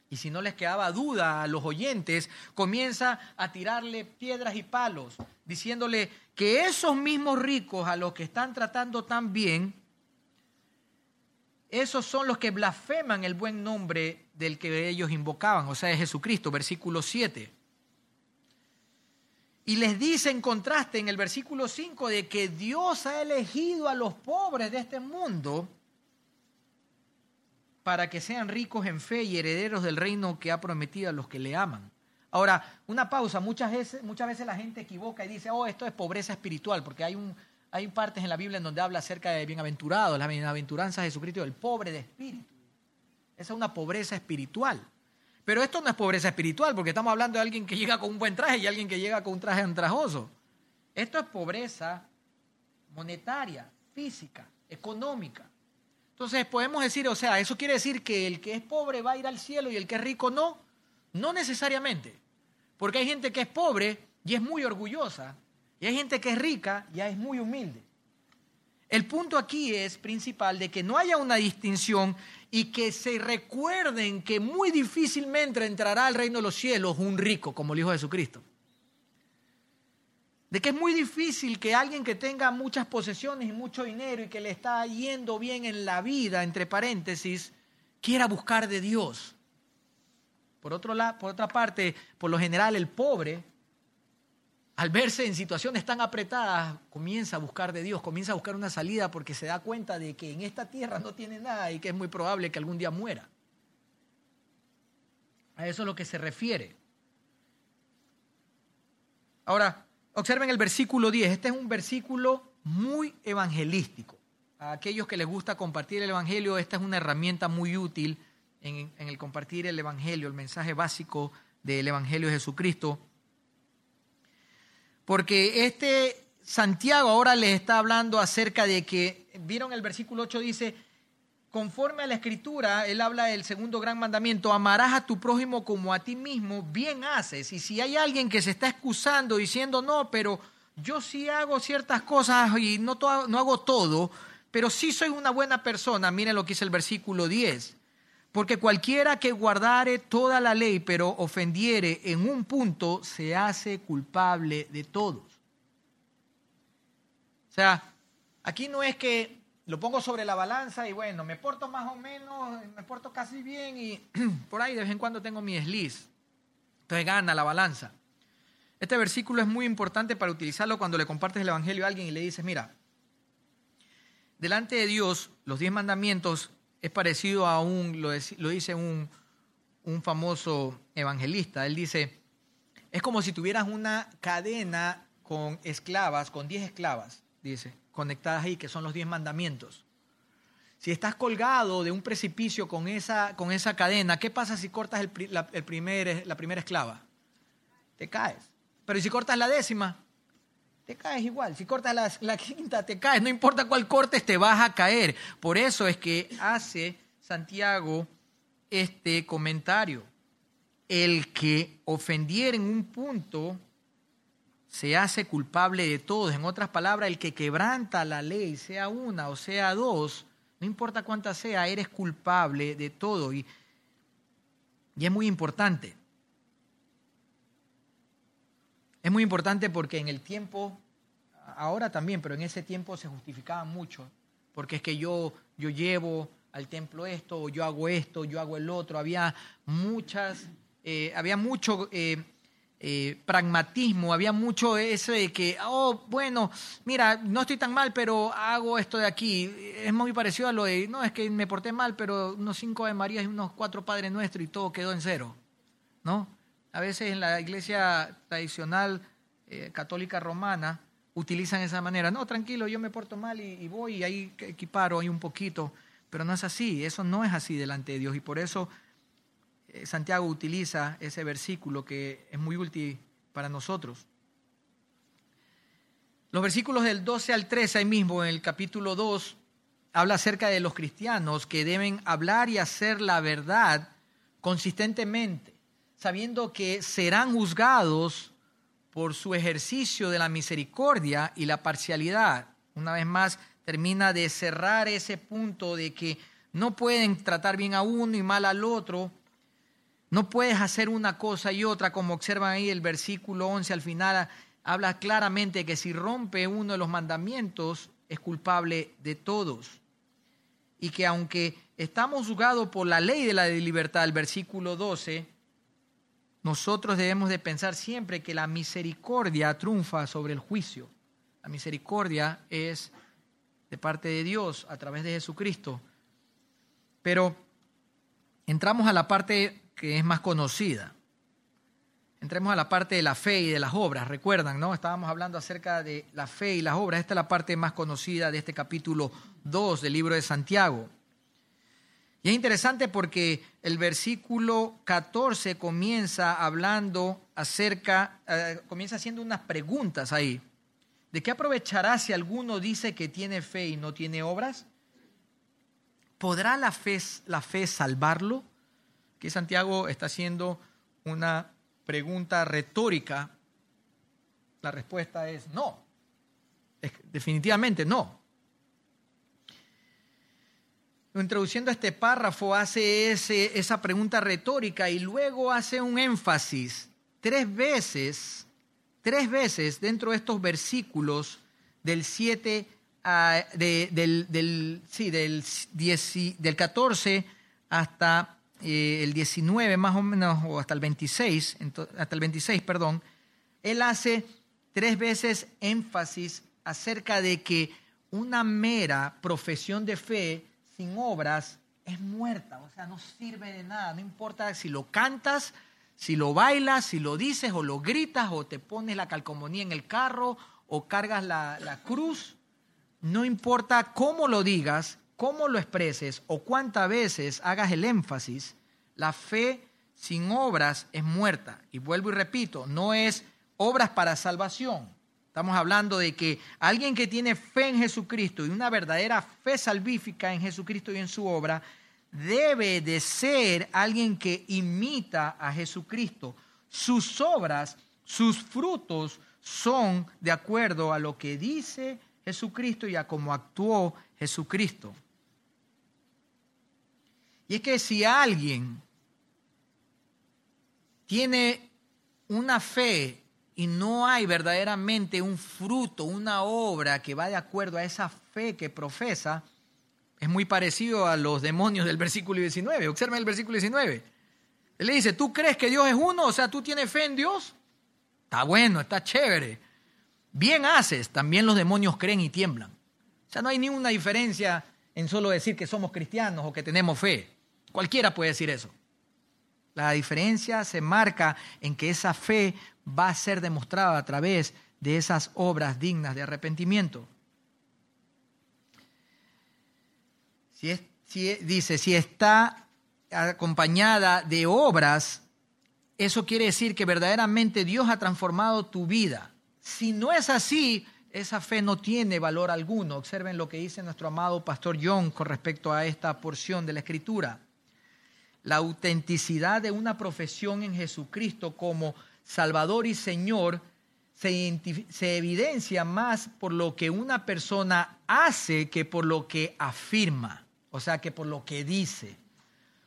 Y si no les quedaba duda a los oyentes, comienza a tirarle piedras y palos, diciéndole que esos mismos ricos a los que están tratando tan bien, esos son los que blasfeman el buen nombre del que ellos invocaban, o sea, de Jesucristo, versículo 7. Y les dice en contraste en el versículo 5 de que Dios ha elegido a los pobres de este mundo para que sean ricos en fe y herederos del reino que ha prometido a los que le aman. Ahora, una pausa, muchas veces, muchas veces la gente equivoca y dice, oh, esto es pobreza espiritual, porque hay, un, hay partes en la Biblia en donde habla acerca de bienaventurados, la bienaventuranza de Jesucristo, del pobre de espíritu. Esa es una pobreza espiritual. Pero esto no es pobreza espiritual, porque estamos hablando de alguien que llega con un buen traje y alguien que llega con un traje andrajoso. Esto es pobreza monetaria, física, económica. Entonces podemos decir, o sea, eso quiere decir que el que es pobre va a ir al cielo y el que es rico no. No necesariamente. Porque hay gente que es pobre y es muy orgullosa. Y hay gente que es rica y es muy humilde. El punto aquí es principal de que no haya una distinción y que se recuerden que muy difícilmente entrará al reino de los cielos un rico como el Hijo de Jesucristo. De que es muy difícil que alguien que tenga muchas posesiones y mucho dinero y que le está yendo bien en la vida, entre paréntesis, quiera buscar de Dios. Por, otro lado, por otra parte, por lo general el pobre al verse en situaciones tan apretadas, comienza a buscar de Dios, comienza a buscar una salida porque se da cuenta de que en esta tierra no tiene nada y que es muy probable que algún día muera. A eso es lo que se refiere. Ahora, observen el versículo 10. Este es un versículo muy evangelístico. A aquellos que les gusta compartir el Evangelio, esta es una herramienta muy útil en, el compartir el Evangelio, el mensaje básico del Evangelio de Jesucristo porque este Santiago ahora les está hablando acerca de que, vieron el versículo 8 dice, conforme a la escritura, él habla del segundo gran mandamiento, amarás a tu prójimo como a ti mismo, bien haces. Y si hay alguien que se está excusando diciendo, no, pero yo sí hago ciertas cosas y no, no hago todo, pero sí soy una buena persona, miren lo que dice el versículo 10. Porque cualquiera que guardare toda la ley, pero ofendiere en un punto, se hace culpable de todos. O sea, aquí no es que lo pongo sobre la balanza y bueno, me porto más o menos, me porto casi bien y por ahí de vez en cuando tengo mi desliz. Entonces gana la balanza. Este versículo es muy importante para utilizarlo cuando le compartes el Evangelio a alguien y le dices, mira, delante de Dios los diez mandamientos es parecido a un, lo, dice un, un famoso evangelista, él dice, es como si tuvieras una cadena con esclavas, con diez esclavas, dice, conectadas ahí, que son los diez mandamientos. Si estás colgado de un precipicio con esa, con esa cadena, ¿qué pasa si cortas el, la, primer, la primera esclava? Te caes. Pero si cortas la décima? te caes igual. Si cortas la, quinta, te caes. No importa cuál cortes, te vas a caer. Por eso es que hace Santiago este comentario. El que ofendiera en un punto se hace culpable de todos. En otras palabras, el que quebranta la ley, sea una o sea dos, no importa cuánta sea, eres culpable de todo. Y, y es muy importante. Es muy importante porque en el tiempo, ahora también, pero en ese tiempo se justificaba mucho, porque es que yo, yo llevo al templo esto, o yo hago esto, yo hago el otro. Había muchas, eh, había mucho eh, eh, pragmatismo, había mucho ese de que, oh, bueno, mira, no estoy tan mal, pero hago esto de aquí. Es muy parecido a lo de, no, es que me porté mal, pero unos cinco de María y unos cuatro Padres Nuestros y todo quedó en cero, ¿no? A veces en la iglesia tradicional eh, católica romana utilizan esa manera. No, tranquilo, yo me porto mal y, voy y ahí equiparo ahí un poquito. Pero no es así, eso no es así delante de Dios. Y por eso Santiago utiliza ese versículo que es muy útil para nosotros. Los versículos del 12 al 13 ahí mismo, en el capítulo 2, habla acerca de los cristianos que deben hablar y hacer la verdad consistentemente sabiendo que serán juzgados por su ejercicio de la misericordia y la parcialidad. Una vez más, termina de cerrar ese punto de que no pueden tratar bien a uno y mal al otro, No puedes hacer una cosa y otra, como observan ahí el versículo 11 al final, habla claramente que si rompe uno de los mandamientos es culpable de todos. Y que aunque estamos juzgados por la ley de la libertad, el versículo 12, nosotros debemos de pensar siempre que la misericordia triunfa sobre el juicio. La misericordia es de parte de Dios a través de Jesucristo. Pero entramos a la parte que es más conocida. Entremos a la parte de la fe y de las obras. Recuerdan, ¿no? Estábamos hablando acerca de la fe y las obras. Esta es la parte más conocida de este capítulo 2 del libro de Santiago. Y es interesante porque el versículo 14 comienza hablando acerca, eh, comienza haciendo unas preguntas ahí. ¿De qué aprovechará si alguno dice que tiene fe y no tiene obras? ¿Podrá la fe, la fe salvarlo? Que Santiago está haciendo una pregunta retórica. La respuesta es no. definitivamente no. Introduciendo este párrafo hace ese, esa pregunta retórica y luego hace un énfasis tres veces, tres veces dentro de estos versículos del 7 del, del, sí, del, 10, del 14 hasta eh, el 19 más o menos, o hasta el 26, hasta el 26, perdón, él hace tres veces énfasis acerca de que una mera profesión de fe sin obras es muerta, o sea, no sirve de nada, no importa si lo cantas, si lo bailas, si lo dices o lo gritas o te pones la calcomanía en el carro o cargas la, la cruz, no importa cómo lo digas, cómo lo expreses o cuántas veces hagas el énfasis, la fe sin obras es muerta. Y vuelvo y repito, no es obras para salvación, Estamos hablando de que alguien que tiene fe en Jesucristo y una verdadera fe salvífica en Jesucristo y en su obra, debe de ser alguien que imita a Jesucristo. Sus obras, sus frutos son de acuerdo a lo que dice Jesucristo y a cómo actuó Jesucristo. Y es que si alguien tiene una fe y no hay verdaderamente un fruto, una obra que va de acuerdo a esa fe que profesa, es muy parecido a los demonios del versículo 19. Observen el versículo 19. Él le dice, ¿tú crees que Dios es uno? O sea, ¿tú tienes fe en Dios? Está bueno, está chévere. Bien haces, también los demonios creen y tiemblan. O sea, no hay ninguna diferencia en solo decir que somos cristianos o que tenemos fe. Cualquiera puede decir eso. La diferencia se marca en que esa fe va a ser demostrada a través de esas obras dignas de arrepentimiento. Si dice, si está acompañada de obras, eso quiere decir que verdaderamente Dios ha transformado tu vida. Si no es así, esa fe no tiene valor alguno. Observen lo que dice nuestro amado pastor John con respecto a esta porción de la Escritura. La autenticidad de una profesión en Jesucristo como Salvador y Señor se, evidencia más por lo que una persona hace que por lo que afirma, o sea, que por lo que dice.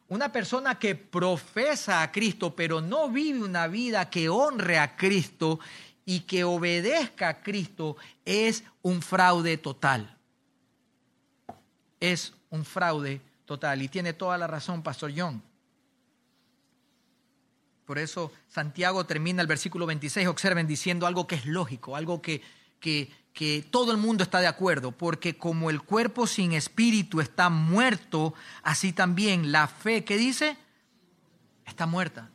Una persona que profesa a Cristo, pero no vive una vida que honre a Cristo y que obedezca a Cristo, es un fraude total. Es un fraude total. Y tiene toda la razón, Pastor John. Por eso Santiago termina el versículo 26, observen, diciendo algo que es lógico, algo que, que, que todo el mundo está de acuerdo, porque como el cuerpo sin espíritu está muerto, así también la fe que dice está muerta.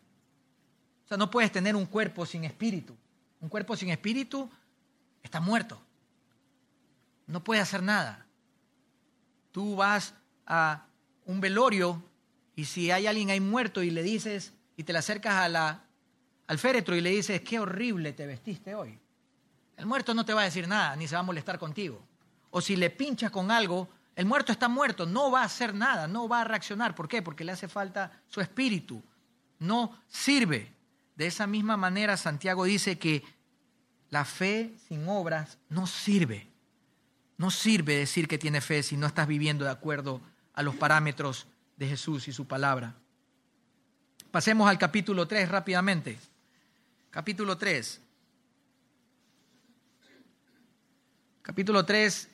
O sea, no puedes tener un cuerpo sin espíritu. Un cuerpo sin espíritu está muerto. No puede hacer nada. Tú vas a un velorio y si hay alguien ahí muerto y le dices, y te le acercas a la, al féretro y le dices, qué horrible te vestiste hoy. El muerto no te va a decir nada, ni se va a molestar contigo. O si le pinchas con algo, el muerto está muerto, no va a hacer nada, no va a reaccionar. ¿Por qué? Porque le hace falta su espíritu. No sirve. De esa misma manera, Santiago dice que la fe sin obras no sirve. No sirve decir que tiene fe si no estás viviendo de acuerdo a los parámetros de Jesús y su palabra. Pasemos al capítulo 3 rápidamente. Capítulo 3. Capítulo 3,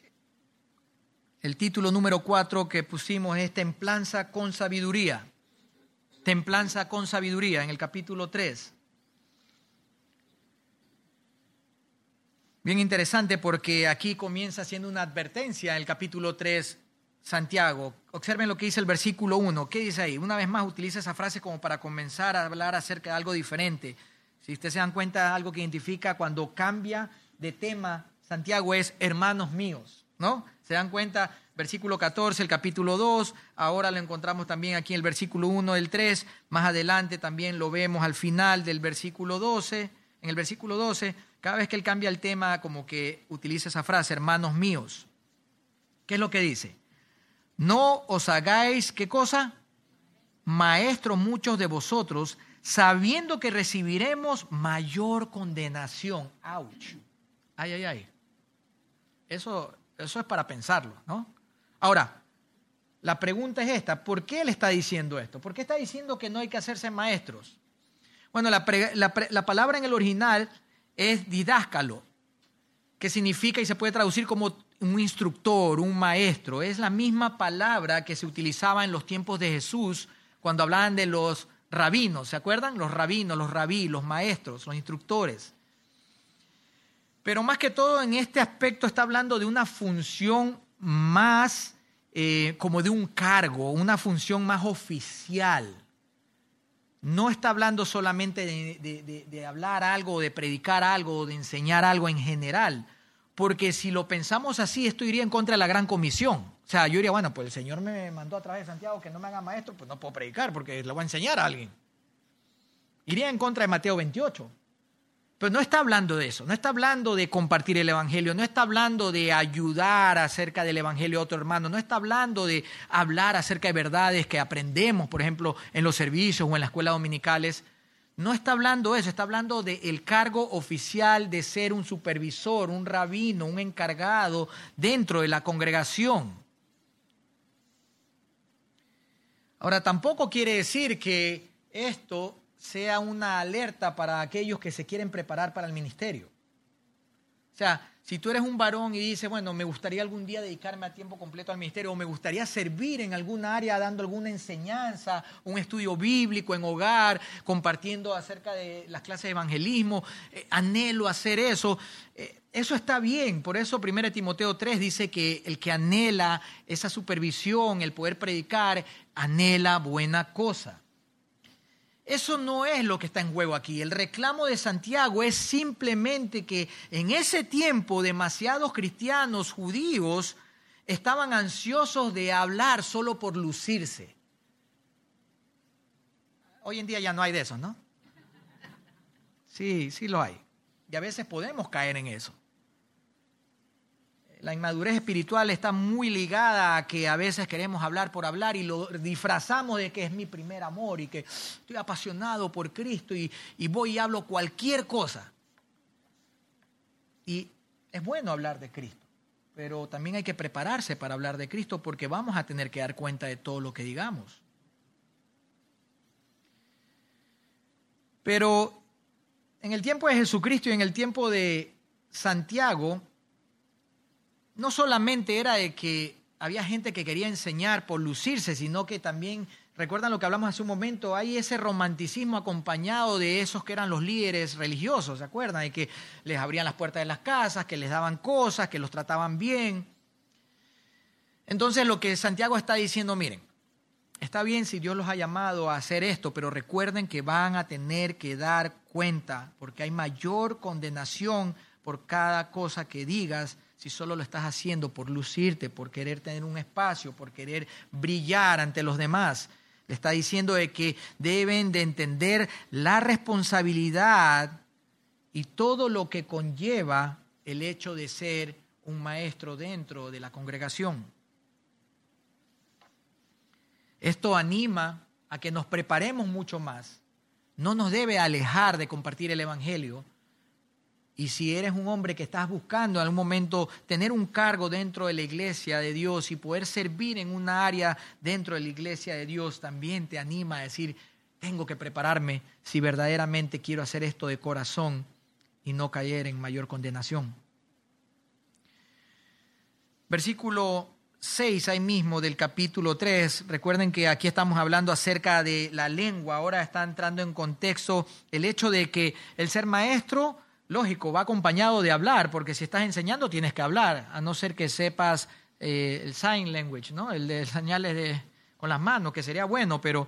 el título número 4 que pusimos es Templanza con sabiduría. Templanza con sabiduría en el capítulo 3. Bien interesante porque aquí comienza siendo una advertencia en el capítulo 3 Santiago. Observen lo que dice el versículo 1. ¿Qué dice ahí? Una vez más utiliza esa frase como para comenzar a hablar acerca de algo diferente. Si ustedes se dan cuenta, algo que identifica cuando cambia de tema, Santiago es hermanos míos, ¿no? Se dan cuenta, versículo 14, el capítulo 2, ahora lo encontramos también aquí en el versículo 1 del 3, más adelante también lo vemos al final del versículo 12, en el versículo 12, cada vez que él cambia el tema, como que utiliza esa frase, hermanos míos. ¿Qué es lo que dice? No os hagáis, ¿qué cosa? Maestros muchos de vosotros, sabiendo que recibiremos mayor condenación. ¡Auch! Ay, ay, ay. Eso, eso es para pensarlo, ¿no? Ahora, la pregunta es esta, ¿por qué él está diciendo esto? ¿Por qué está diciendo que no hay que hacerse maestros? Bueno, la, la palabra en el original es didáscalo, que significa y se puede traducir como un instructor, un maestro. Es la misma palabra que se utilizaba en los tiempos de Jesús cuando hablaban de los rabinos. ¿Se acuerdan? Los rabinos, los rabí, los maestros, los instructores. Pero más que todo en este aspecto está hablando de una función más eh, como de un cargo, una función más oficial. No está hablando solamente de, de hablar algo, de predicar algo, de enseñar algo en general porque si lo pensamos así, esto iría en contra de la gran comisión. O sea, yo diría, bueno, pues el Señor me mandó a través de Santiago que no me haga maestro, pues no puedo predicar porque le voy a enseñar a alguien. Iría en contra de Mateo 28. Pero no está hablando de eso, no está hablando de compartir el Evangelio, no está hablando de ayudar acerca del Evangelio a otro hermano, no está hablando de hablar acerca de verdades que aprendemos, por ejemplo, en los servicios o en la escuela dominicales. No está hablando eso, está hablando del cargo oficial de ser un supervisor, un rabino, un encargado dentro de la congregación. Ahora, tampoco quiere decir que esto sea una alerta para aquellos que se quieren preparar para el ministerio. O sea, si tú eres un varón y dices, bueno, me gustaría algún día dedicarme a tiempo completo al ministerio o me gustaría servir en alguna área dando alguna enseñanza, un estudio bíblico en hogar, compartiendo acerca de las clases de evangelismo, eh, anhelo hacer eso, eh, eso está bien. Por eso 1 Timoteo 3 dice que el que anhela esa supervisión, el poder predicar, anhela buena cosa. Eso no es lo que está en juego aquí. El reclamo de Santiago es simplemente que en ese tiempo demasiados cristianos judíos estaban ansiosos de hablar solo por lucirse. Hoy en día ya no hay de eso, ¿no? Sí, sí lo hay. Y a veces podemos caer en eso la inmadurez espiritual está muy ligada a que a veces queremos hablar por hablar y lo disfrazamos de que es mi primer amor y que estoy apasionado por Cristo y, voy y hablo cualquier cosa. Y es bueno hablar de Cristo, pero también hay que prepararse para hablar de Cristo porque vamos a tener que dar cuenta de todo lo que digamos. Pero en el tiempo de Jesucristo y en el tiempo de Santiago, no solamente era de que había gente que quería enseñar por lucirse, sino que también, recuerdan lo que hablamos hace un momento, hay ese romanticismo acompañado de esos que eran los líderes religiosos, ¿se acuerdan? De que les abrían las puertas de las casas, que les daban cosas, que los trataban bien. Entonces lo que Santiago está diciendo, miren, está bien si Dios los ha llamado a hacer esto, pero recuerden que van a tener que dar cuenta, porque hay mayor condenación por cada cosa que digas si solo lo estás haciendo por lucirte, por querer tener un espacio, por querer brillar ante los demás. Le está diciendo de que deben de entender la responsabilidad y todo lo que conlleva el hecho de ser un maestro dentro de la congregación. Esto anima a que nos preparemos mucho más. No nos debe alejar de compartir el Evangelio, y si eres un hombre que estás buscando en algún momento tener un cargo dentro de la iglesia de Dios y poder servir en una área dentro de la iglesia de Dios, también te anima a decir, tengo que prepararme si verdaderamente quiero hacer esto de corazón y no caer en mayor condenación. Versículo 6 ahí mismo del capítulo 3. Recuerden que aquí estamos hablando acerca de la lengua. Ahora está entrando en contexto el hecho de que el ser maestro, lógico, va acompañado de hablar, porque si estás enseñando tienes que hablar, a no ser que sepas eh, el sign language, ¿no? El de señales de, con las manos, que sería bueno, pero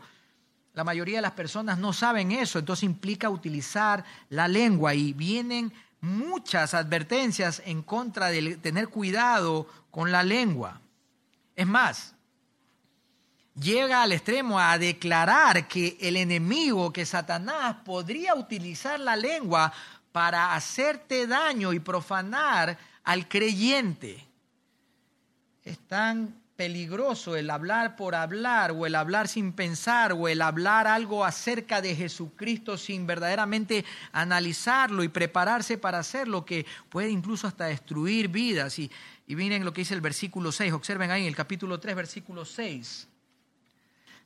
la mayoría de las personas no saben eso, entonces implica utilizar la lengua y vienen muchas advertencias en contra de tener cuidado con la lengua. Es más, llega al extremo a declarar que el enemigo, que Satanás, podría utilizar la lengua para hacerte daño y profanar al creyente. Es tan peligroso el hablar por hablar o el hablar sin pensar o el hablar algo acerca de Jesucristo sin verdaderamente analizarlo y prepararse para hacerlo que puede incluso hasta destruir vidas. Y miren lo que dice el versículo 6. Observen ahí en el capítulo 3, versículo 6.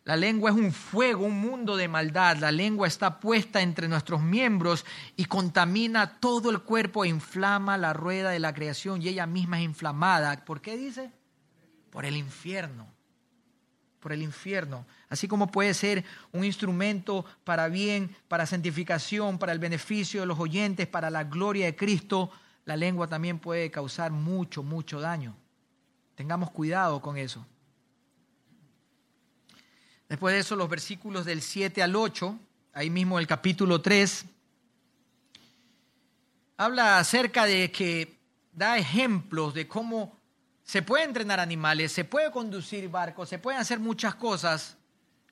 La lengua es un fuego, un mundo de maldad. La lengua está puesta entre nuestros miembros y contamina todo el cuerpo e inflama la rueda de la creación y ella misma es inflamada. ¿Por qué dice? Por el infierno. Por el infierno. Así como puede ser un instrumento para bien, para santificación, para el beneficio de los oyentes, para la gloria de Cristo la lengua también puede causar mucho, mucho daño. Tengamos cuidado con eso. Después de eso, los versículos del 7 al 8, ahí mismo el capítulo 3, habla acerca de que da ejemplos de cómo se puede entrenar animales, se puede conducir barcos, se pueden hacer muchas cosas,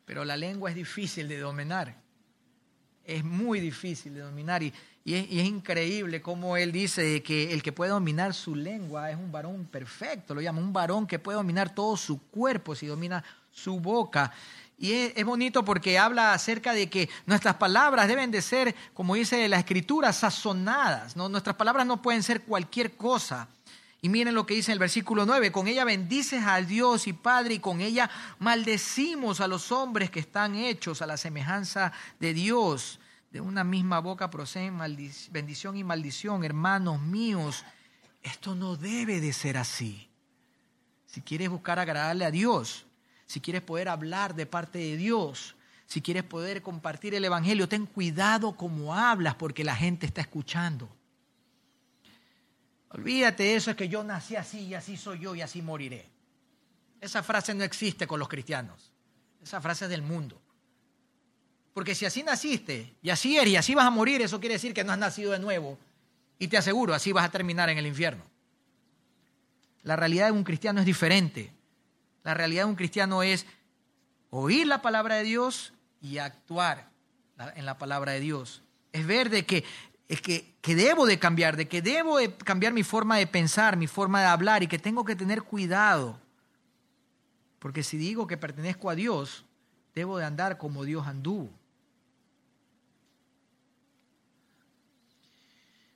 pero la lengua es difícil de dominar. Es muy difícil de dominar y, y es, increíble cómo él dice que el que puede dominar su lengua es un varón perfecto, lo llama un varón que puede dominar todo su cuerpo si domina su boca. Y es, bonito porque habla acerca de que nuestras palabras deben de ser, como dice la escritura, sazonadas. Nuestras palabras no pueden ser cualquier cosa. Y miren lo que dice en el versículo 9, con ella bendices a Dios y Padre y con ella maldecimos a los hombres que están hechos a la semejanza de Dios de una misma boca proceden bendición y maldición, hermanos míos. Esto no debe de ser así. Si quieres buscar agradarle a Dios, si quieres poder hablar de parte de Dios, si quieres poder compartir el Evangelio, ten cuidado como hablas porque la gente está escuchando. Olvídate de eso, es que yo nací así y así soy yo y así moriré. Esa frase no existe con los cristianos. Esa frase es del mundo. Porque si así naciste, y así eres, y así vas a morir, eso quiere decir que no has nacido de nuevo. Y te aseguro, así vas a terminar en el infierno. La realidad de un cristiano es diferente. La realidad de un cristiano es oír la palabra de Dios y actuar en la palabra de Dios. Es ver de que, es que, que debo de cambiar, de que debo de cambiar mi forma de pensar, mi forma de hablar y que tengo que tener cuidado. Porque si digo que pertenezco a Dios, debo de andar como Dios anduvo.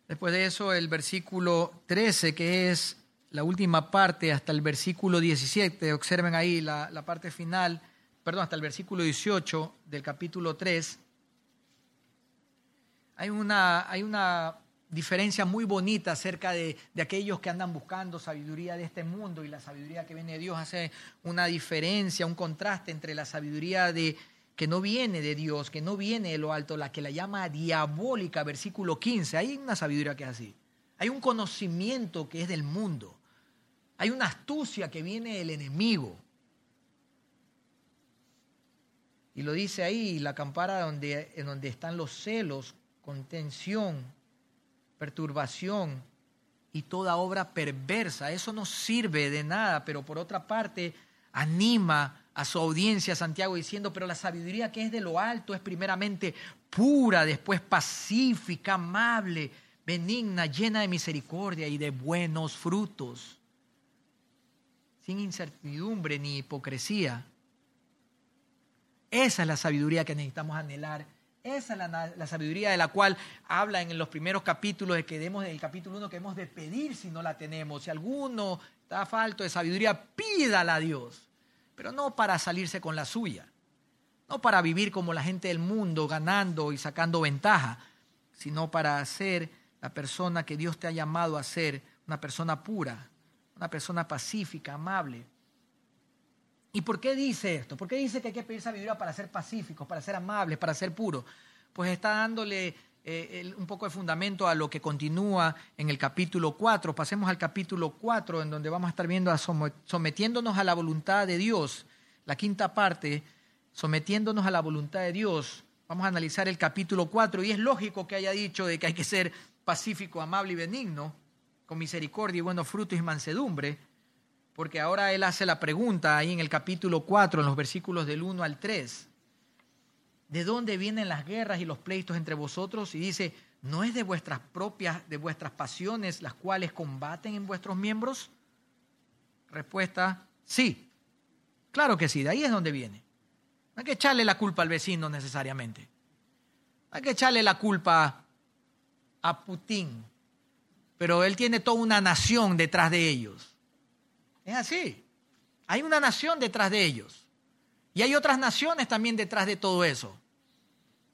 Después de eso, el versículo 13, que es la última parte, hasta el versículo 17, observen ahí la, parte final, perdón, hasta el versículo 18 del capítulo 3, hay una, hay una diferencia muy bonita acerca de, de, aquellos que andan buscando sabiduría de este mundo y la sabiduría que viene de Dios. Hace una diferencia, un contraste entre la sabiduría de, que no viene de Dios, que no viene de lo alto, la que la llama diabólica, versículo 15. Hay una sabiduría que es así. Hay un conocimiento que es del mundo. Hay una astucia que viene del enemigo. Y lo dice ahí, la campara donde, en donde están los celos, contención, perturbación y toda obra perversa. Eso no sirve de nada, pero por otra parte anima a su audiencia Santiago diciendo, pero la sabiduría que es de lo alto es primeramente pura, después pacífica, amable, benigna, llena de misericordia y de buenos frutos, sin incertidumbre ni hipocresía. Esa es la sabiduría que necesitamos anhelar. Esa es la, sabiduría de la cual habla en los primeros capítulos de que demos, el capítulo 1 que hemos de pedir si no la tenemos. Si alguno está falto de sabiduría, pídala a Dios pero no para salirse con la suya, no para vivir como la gente del mundo, ganando y sacando ventaja, sino para ser la persona que Dios te ha llamado a ser, una persona pura, una persona pacífica, amable. ¿Y por qué dice esto? ¿Por qué dice que hay que pedir sabiduría para ser pacíficos, para ser amables, para ser puros? Pues está dándole eh, un poco de fundamento a lo que continúa en el capítulo 4. Pasemos al capítulo 4, en donde vamos a estar viendo a sometiéndonos a la voluntad de Dios. La quinta parte, sometiéndonos a la voluntad de Dios. Vamos a analizar el capítulo 4 y es lógico que haya dicho de que hay que ser pacífico, amable y benigno, con misericordia y buenos frutos y mansedumbre, porque ahora él hace la pregunta ahí en el capítulo 4, en los versículos del 1 al 3. ¿De dónde vienen las guerras y los pleitos entre vosotros? Y dice, ¿no es de vuestras propias, de vuestras pasiones las cuales combaten en vuestros miembros? Respuesta, sí. Claro que sí, de ahí es donde viene. No hay que echarle la culpa al vecino necesariamente. No hay que echarle la culpa a Putin. Pero él tiene toda una nación detrás de ellos. Es así. Hay una nación detrás de ellos. Y hay otras naciones también detrás de todo eso.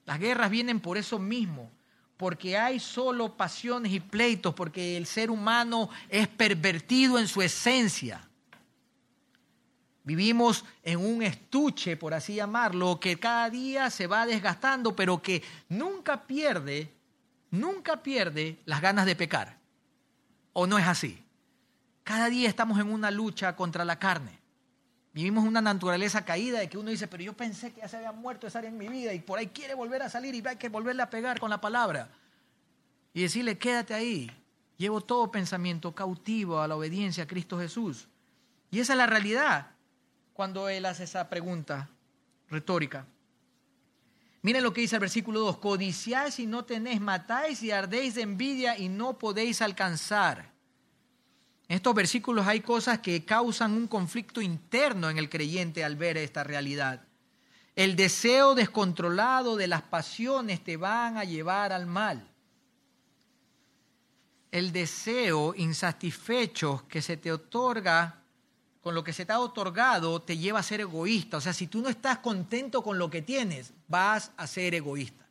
Las guerras vienen por eso mismo, porque hay solo pasiones y pleitos, porque el ser humano es pervertido en su esencia. Vivimos en un estuche, por así llamarlo, que cada día se va desgastando, pero que nunca pierde, nunca pierde las ganas de pecar. ¿O no es así? Cada día estamos en una lucha contra la carne. Vivimos una naturaleza caída de que uno dice, pero yo pensé que ya se había muerto esa área en mi vida y por ahí quiere volver a salir y hay que volverle a pegar con la palabra. Y decirle, quédate ahí. Llevo todo pensamiento cautivo a la obediencia a Cristo Jesús. Y esa es la realidad cuando Él hace esa pregunta retórica. Miren lo que dice el versículo 2, codiciáis y no tenéis, matáis y ardéis de envidia y no podéis alcanzar. En estos versículos hay cosas que causan un conflicto interno en el creyente al ver esta realidad. El deseo descontrolado de las pasiones te van a llevar al mal. El deseo insatisfecho que se te otorga con lo que se te ha otorgado te lleva a ser egoísta. O sea, si tú no estás contento con lo que tienes, vas a ser egoísta.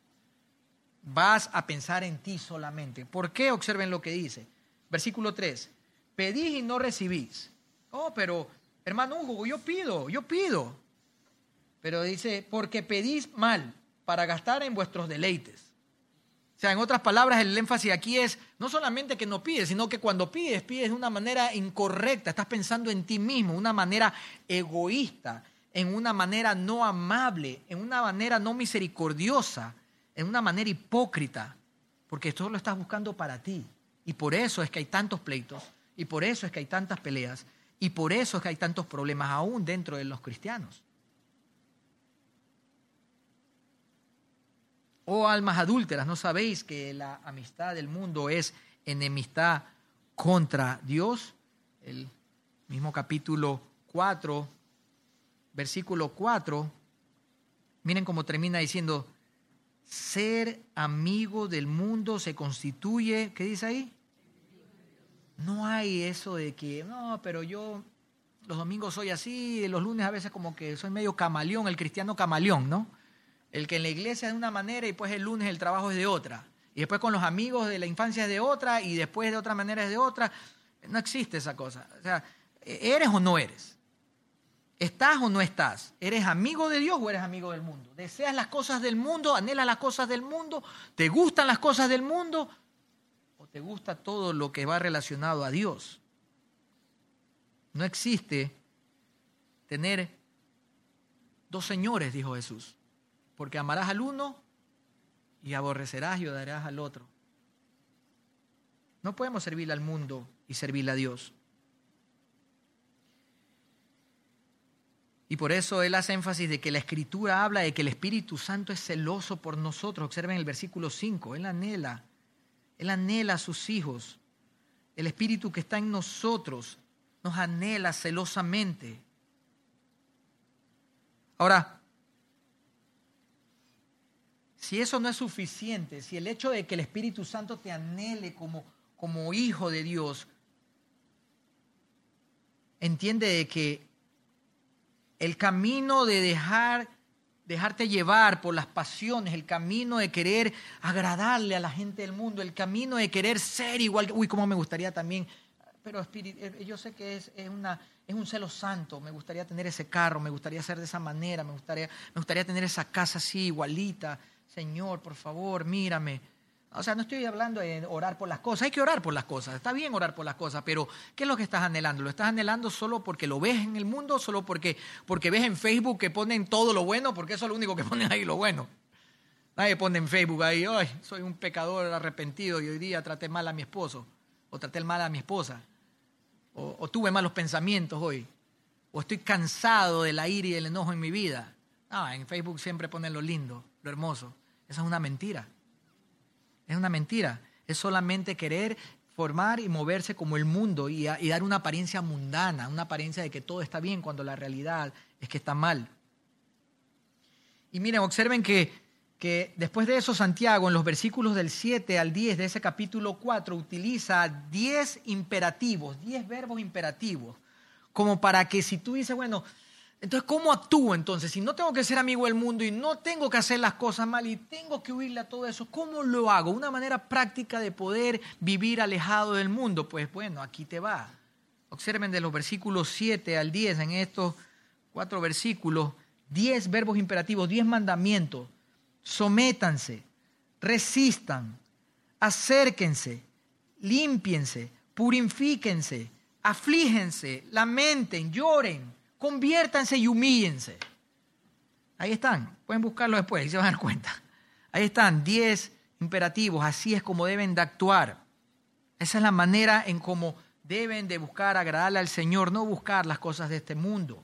Vas a pensar en ti solamente. ¿Por qué? Observen lo que dice. Versículo 3 pedís y no recibís. Oh, pero hermano Hugo, yo pido, yo pido. Pero dice, porque pedís mal para gastar en vuestros deleites. O sea, en otras palabras, el énfasis aquí es no solamente que no pides, sino que cuando pides, pides de una manera incorrecta, estás pensando en ti mismo, una manera egoísta, en una manera no amable, en una manera no misericordiosa, en una manera hipócrita, porque esto lo estás buscando para ti. Y por eso es que hay tantos pleitos, y por eso es que hay tantas peleas y por eso es que hay tantos problemas aún dentro de los cristianos. Oh almas adúlteras, ¿no sabéis que la amistad del mundo es enemistad contra Dios? El mismo capítulo 4, versículo 4, miren cómo termina diciendo, ser amigo del mundo se constituye, ¿qué dice ahí? No hay eso de que, no, pero yo los domingos soy así, los lunes a veces como que soy medio camaleón, el cristiano camaleón, ¿no? El que en la iglesia es de una manera y pues el lunes el trabajo es de otra. Y después con los amigos de la infancia es de otra y después de otra manera es de otra. No existe esa cosa. O sea, ¿eres o no eres? ¿Estás o no estás? ¿Eres amigo de Dios o eres amigo del mundo? ¿Deseas las cosas del mundo? ¿Anhelas las cosas del mundo? ¿Te gustan las cosas del mundo? te gusta todo lo que va relacionado a Dios. No existe tener dos señores, dijo Jesús, porque amarás al uno y aborrecerás y odiarás al otro. No podemos servir al mundo y servir a Dios. Y por eso él hace énfasis de que la escritura habla de que el Espíritu Santo es celoso por nosotros. Observen el versículo 5, él anhela él anhela a sus hijos. El Espíritu que está en nosotros nos anhela celosamente. Ahora, si eso no es suficiente, si el hecho de que el Espíritu Santo te anhele como, como hijo de Dios, entiende de que el camino de dejar dejarte llevar por las pasiones, el camino de querer agradarle a la gente del mundo, el camino de querer ser igual. Uy, cómo me gustaría también. Pero eh, yo sé que es, una, es un celo santo. Me gustaría tener ese carro, me gustaría ser de esa manera, me gustaría, me gustaría tener esa casa así, igualita. Señor, por favor, mírame. O sea, no estoy hablando de orar por las cosas, hay que orar por las cosas, está bien orar por las cosas, pero ¿qué es lo que estás anhelando? ¿Lo estás anhelando solo porque lo ves en el mundo, solo porque, porque ves en Facebook que ponen todo lo bueno, porque eso es lo único que ponen ahí, lo bueno? Nadie pone en Facebook ahí, ay, soy un pecador arrepentido y hoy día traté mal a mi esposo, o traté mal a mi esposa, o, tuve malos pensamientos hoy, o estoy cansado de la ira y del enojo en mi vida. Ah, en Facebook siempre ponen lo lindo, lo hermoso. Esa es una mentira. Es una mentira. Es solamente querer formar y moverse como el mundo y, dar una apariencia mundana, una apariencia de que todo está bien cuando la realidad es que está mal. Y miren, observen que, que después de eso Santiago, en los versículos del 7 al 10 de ese capítulo 4, utiliza 10 imperativos, 10 verbos imperativos, como para que si tú dices, bueno, entonces, ¿cómo actúo entonces? Si no tengo que ser amigo del mundo y no tengo que hacer las cosas mal y tengo que huirle a todo eso, ¿cómo lo hago? Una manera práctica de poder vivir alejado del mundo. Pues bueno, aquí te va. Observen de los versículos 7 al 10, en estos cuatro versículos, 10 verbos imperativos, 10 mandamientos. Sométanse, resistan, acérquense, límpiense, purifíquense, aflíjense, lamenten, lloren conviértanse y humíllense. Ahí están, pueden buscarlo después y se van a dar cuenta. Ahí están, diez imperativos, así es como deben de actuar. Esa es la manera en cómo deben de buscar agradarle al Señor, no buscar las cosas de este mundo.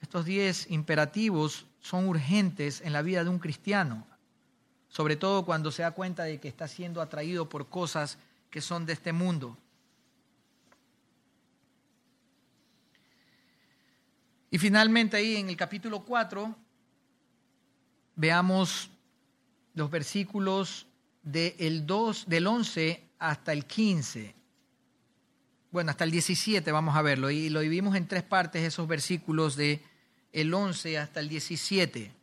Estos diez imperativos son urgentes en la vida de un cristiano, sobre todo cuando se da cuenta de que está siendo atraído por cosas que son de este mundo. Y finalmente ahí en el capítulo 4 veamos los versículos del 2, del 11 hasta el 15. Bueno, hasta el 17 vamos a verlo. Y lo dividimos en tres partes esos versículos de el 11 hasta el 17.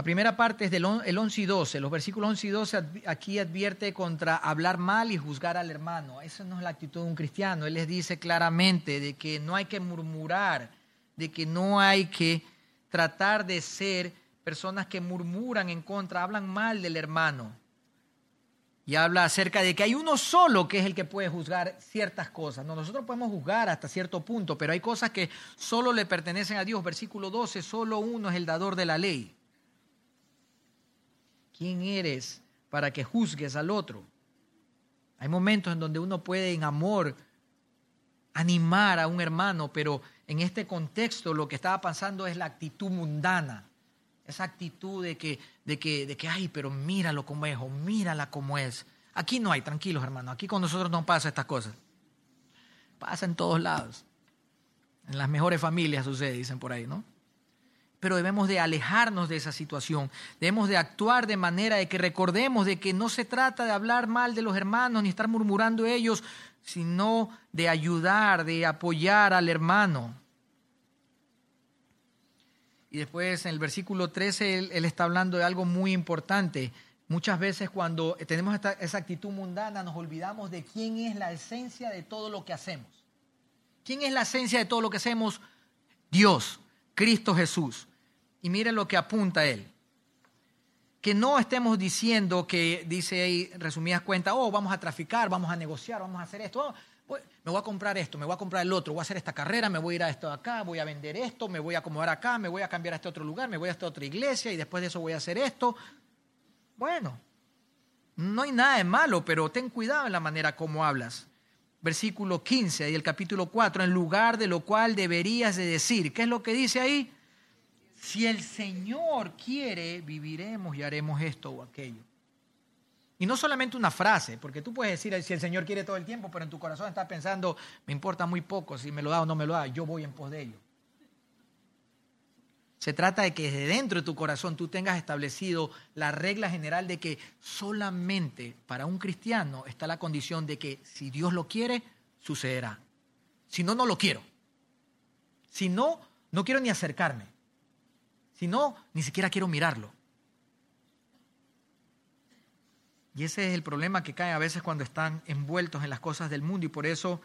La primera parte es del 11 y 12. Los versículos 11 y 12 aquí advierte contra hablar mal y juzgar al hermano. Esa no es la actitud de un cristiano. Él les dice claramente de que no hay que murmurar, de que no hay que tratar de ser personas que murmuran en contra, hablan mal del hermano. Y habla acerca de que hay uno solo que es el que puede juzgar ciertas cosas. No, nosotros podemos juzgar hasta cierto punto, pero hay cosas que solo le pertenecen a Dios. Versículo 12, solo uno es el dador de la ley. ¿Quién eres para que juzgues al otro? Hay momentos en donde uno puede en amor animar a un hermano, pero en este contexto lo que estaba pasando es la actitud mundana. Esa actitud de que, de que, de que, ay, pero míralo como es, o mírala como es. Aquí no hay, tranquilos hermanos, aquí con nosotros no pasa estas cosas. Pasa en todos lados. En las mejores familias sucede, dicen por ahí, ¿no? Pero debemos de alejarnos de esa situación. Debemos de actuar de manera de que recordemos de que no se trata de hablar mal de los hermanos ni estar murmurando ellos, sino de ayudar, de apoyar al hermano. Y después en el versículo 13 él, está hablando de algo muy importante. Muchas veces cuando tenemos esa actitud mundana nos olvidamos de quién es la esencia de todo lo que hacemos. ¿Quién es la esencia de todo lo que hacemos? Dios, Cristo Jesús. Y miren lo que apunta él. Que no estemos diciendo que, dice ahí, resumidas cuentas, oh, vamos a traficar, vamos a negociar, vamos a hacer esto. Oh, me voy a comprar esto, me voy a comprar el otro, voy a hacer esta carrera, me voy a ir a esto de acá, voy a vender esto, me voy a acomodar acá, me voy a cambiar a este otro lugar, me voy a esta otra iglesia y después de eso voy a hacer esto. Bueno, no hay nada de malo, pero ten cuidado en la manera como hablas. Versículo 15 y el capítulo 4, en lugar de lo cual deberías de decir. ¿Qué es lo que dice ahí? Si el Señor quiere, viviremos y haremos esto o aquello. Y no solamente una frase, porque tú puedes decir si el Señor quiere todo el tiempo, pero en tu corazón estás pensando, me importa muy poco si me lo da o no me lo da, yo voy en pos de ello. Se trata de que desde dentro de tu corazón tú tengas establecido la regla general de que solamente para un cristiano está la condición de que si Dios lo quiere, sucederá. Si no, no lo quiero. Si no, no quiero ni acercarme. Si no, ni siquiera quiero mirarlo. Y ese es el problema que cae a veces cuando están envueltos en las cosas del mundo y por eso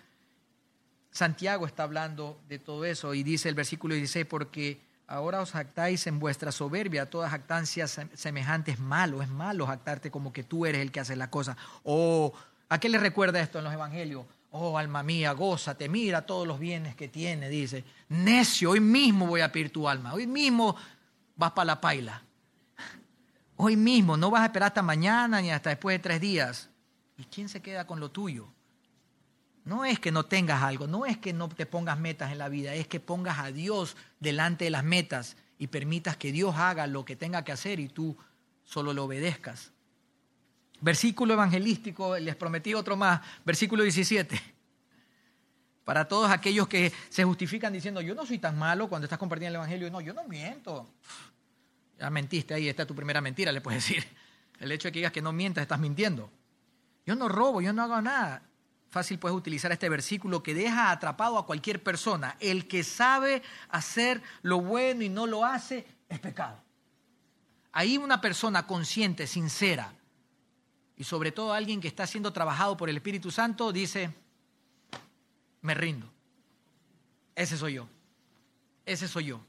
Santiago está hablando de todo eso y dice el versículo 16, porque ahora os jactáis en vuestra soberbia, todas jactancias semejantes malo, es malo jactarte como que tú eres el que hace la cosa. O, ¿a qué le recuerda esto en los evangelios? Oh, alma mía, gózate, mira todos los bienes que tiene, dice. Necio, hoy mismo voy a pedir tu alma, hoy mismo vas para la paila. Hoy mismo, no vas a esperar hasta mañana ni hasta después de tres días. ¿Y quién se queda con lo tuyo? No es que no tengas algo, no es que no te pongas metas en la vida, es que pongas a Dios delante de las metas y permitas que Dios haga lo que tenga que hacer y tú solo lo obedezcas. Versículo evangelístico, les prometí otro más, versículo 17. Para todos aquellos que se justifican diciendo, yo no soy tan malo cuando estás compartiendo el Evangelio, no, yo no miento. Ya mentiste ahí, esta es tu primera mentira, le puedes decir. El hecho de que digas que no mientas, estás mintiendo. Yo no robo, yo no hago nada fácil puedes utilizar este versículo que deja atrapado a cualquier persona. El que sabe hacer lo bueno y no lo hace es pecado. Ahí una persona consciente, sincera, y sobre todo alguien que está siendo trabajado por el Espíritu Santo, dice, me rindo. Ese soy yo. Ese soy yo.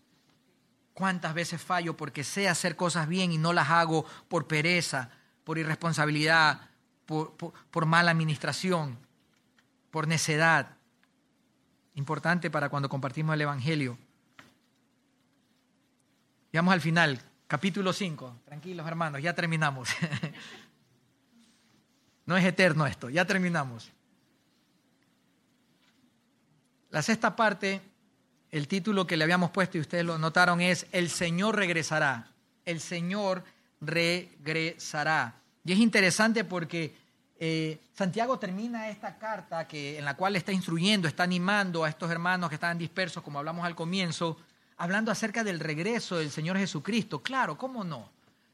¿Cuántas veces fallo porque sé hacer cosas bien y no las hago por pereza, por irresponsabilidad, por, mala administración? por necedad. Importante para cuando compartimos el Evangelio. Llegamos al final, capítulo 5. Tranquilos hermanos, ya terminamos. no es eterno esto, ya terminamos. La sexta parte, el título que le habíamos puesto y ustedes lo notaron es El Señor regresará. El Señor regresará. Y es interesante porque eh, Santiago termina esta carta que, en la cual está instruyendo, está animando a estos hermanos que estaban dispersos, como hablamos al comienzo, hablando acerca del regreso del Señor Jesucristo. Claro, ¿cómo no?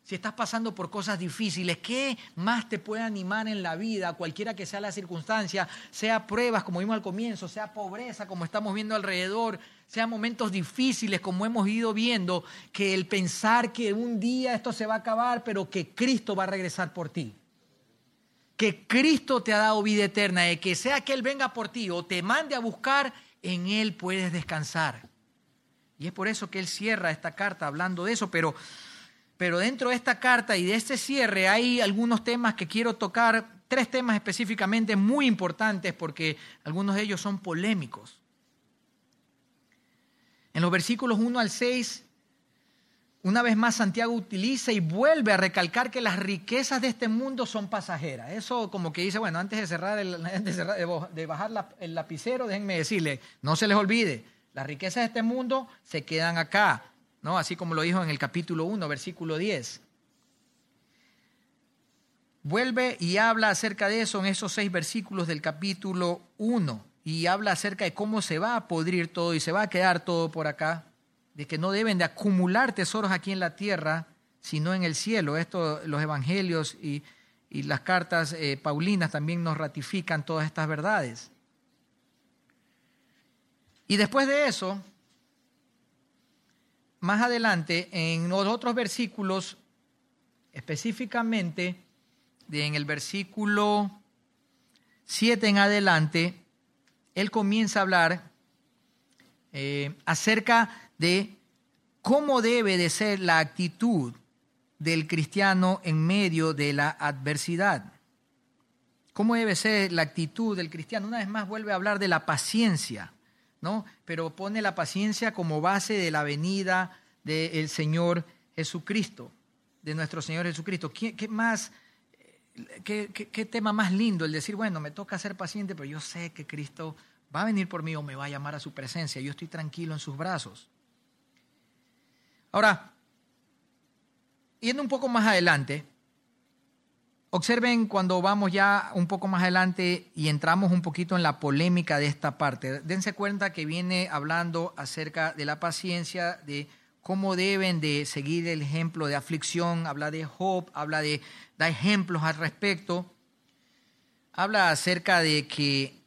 Si estás pasando por cosas difíciles, ¿qué más te puede animar en la vida, cualquiera que sea la circunstancia, sea pruebas como vimos al comienzo, sea pobreza como estamos viendo alrededor, sea momentos difíciles como hemos ido viendo, que el pensar que un día esto se va a acabar, pero que Cristo va a regresar por ti? que Cristo te ha dado vida eterna, de que sea que Él venga por ti o te mande a buscar, en Él puedes descansar. Y es por eso que Él cierra esta carta hablando de eso, pero, pero dentro de esta carta y de este cierre hay algunos temas que quiero tocar, tres temas específicamente muy importantes porque algunos de ellos son polémicos. En los versículos 1 al 6 una vez más Santiago utiliza y vuelve a recalcar que las riquezas de este mundo son pasajeras. Eso como que dice, bueno, antes de cerrar, de, bajar el lapicero, déjenme decirle, no se les olvide, las riquezas de este mundo se quedan acá, ¿no? Así como lo dijo en el capítulo 1, versículo 10. Vuelve y habla acerca de eso en esos seis versículos del capítulo 1 y habla acerca de cómo se va a podrir todo y se va a quedar todo por acá de que no deben de acumular tesoros aquí en la tierra, sino en el cielo. Esto, los evangelios y, las cartas eh, paulinas también nos ratifican todas estas verdades. Y después de eso, más adelante, en los otros versículos, específicamente en el versículo 7 en adelante, él comienza a hablar eh, acerca de cómo debe de ser la actitud del cristiano en medio de la adversidad. ¿Cómo debe ser la actitud del cristiano? Una vez más vuelve a hablar de la paciencia, ¿no? Pero pone la paciencia como base de la venida del Señor Jesucristo, de nuestro Señor Jesucristo. ¿Qué, más, qué, qué tema más lindo el decir, bueno, me toca ser paciente, pero yo sé que Cristo va a venir por mí o me va a llamar a su presencia. Yo estoy tranquilo en sus brazos. Ahora, yendo un poco más adelante, observen cuando vamos ya un poco más adelante y entramos un poquito en la polémica de esta parte. Dense cuenta que viene hablando acerca de la paciencia, de cómo deben de seguir el ejemplo de aflicción, habla de Job, habla de, da ejemplos al respecto, habla acerca de que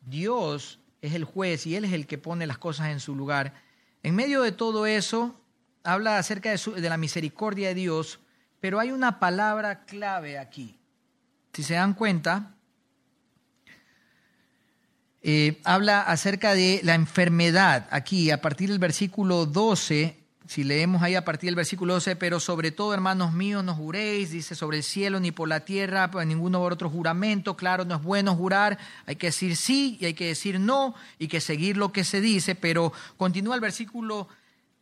Dios es el juez y Él es el que pone las cosas en su lugar. En medio de todo eso, habla acerca de, la misericordia de Dios, pero hay una palabra clave aquí. Si se dan cuenta, eh, habla acerca de la enfermedad. Aquí, a partir del versículo 12, si leemos ahí a partir del versículo 12, pero sobre todo, hermanos míos, no juréis, dice, sobre el cielo ni por la tierra, por ninguno otro juramento. Claro, no es bueno jurar, hay que decir sí y hay que decir no y que seguir lo que se dice, pero continúa el versículo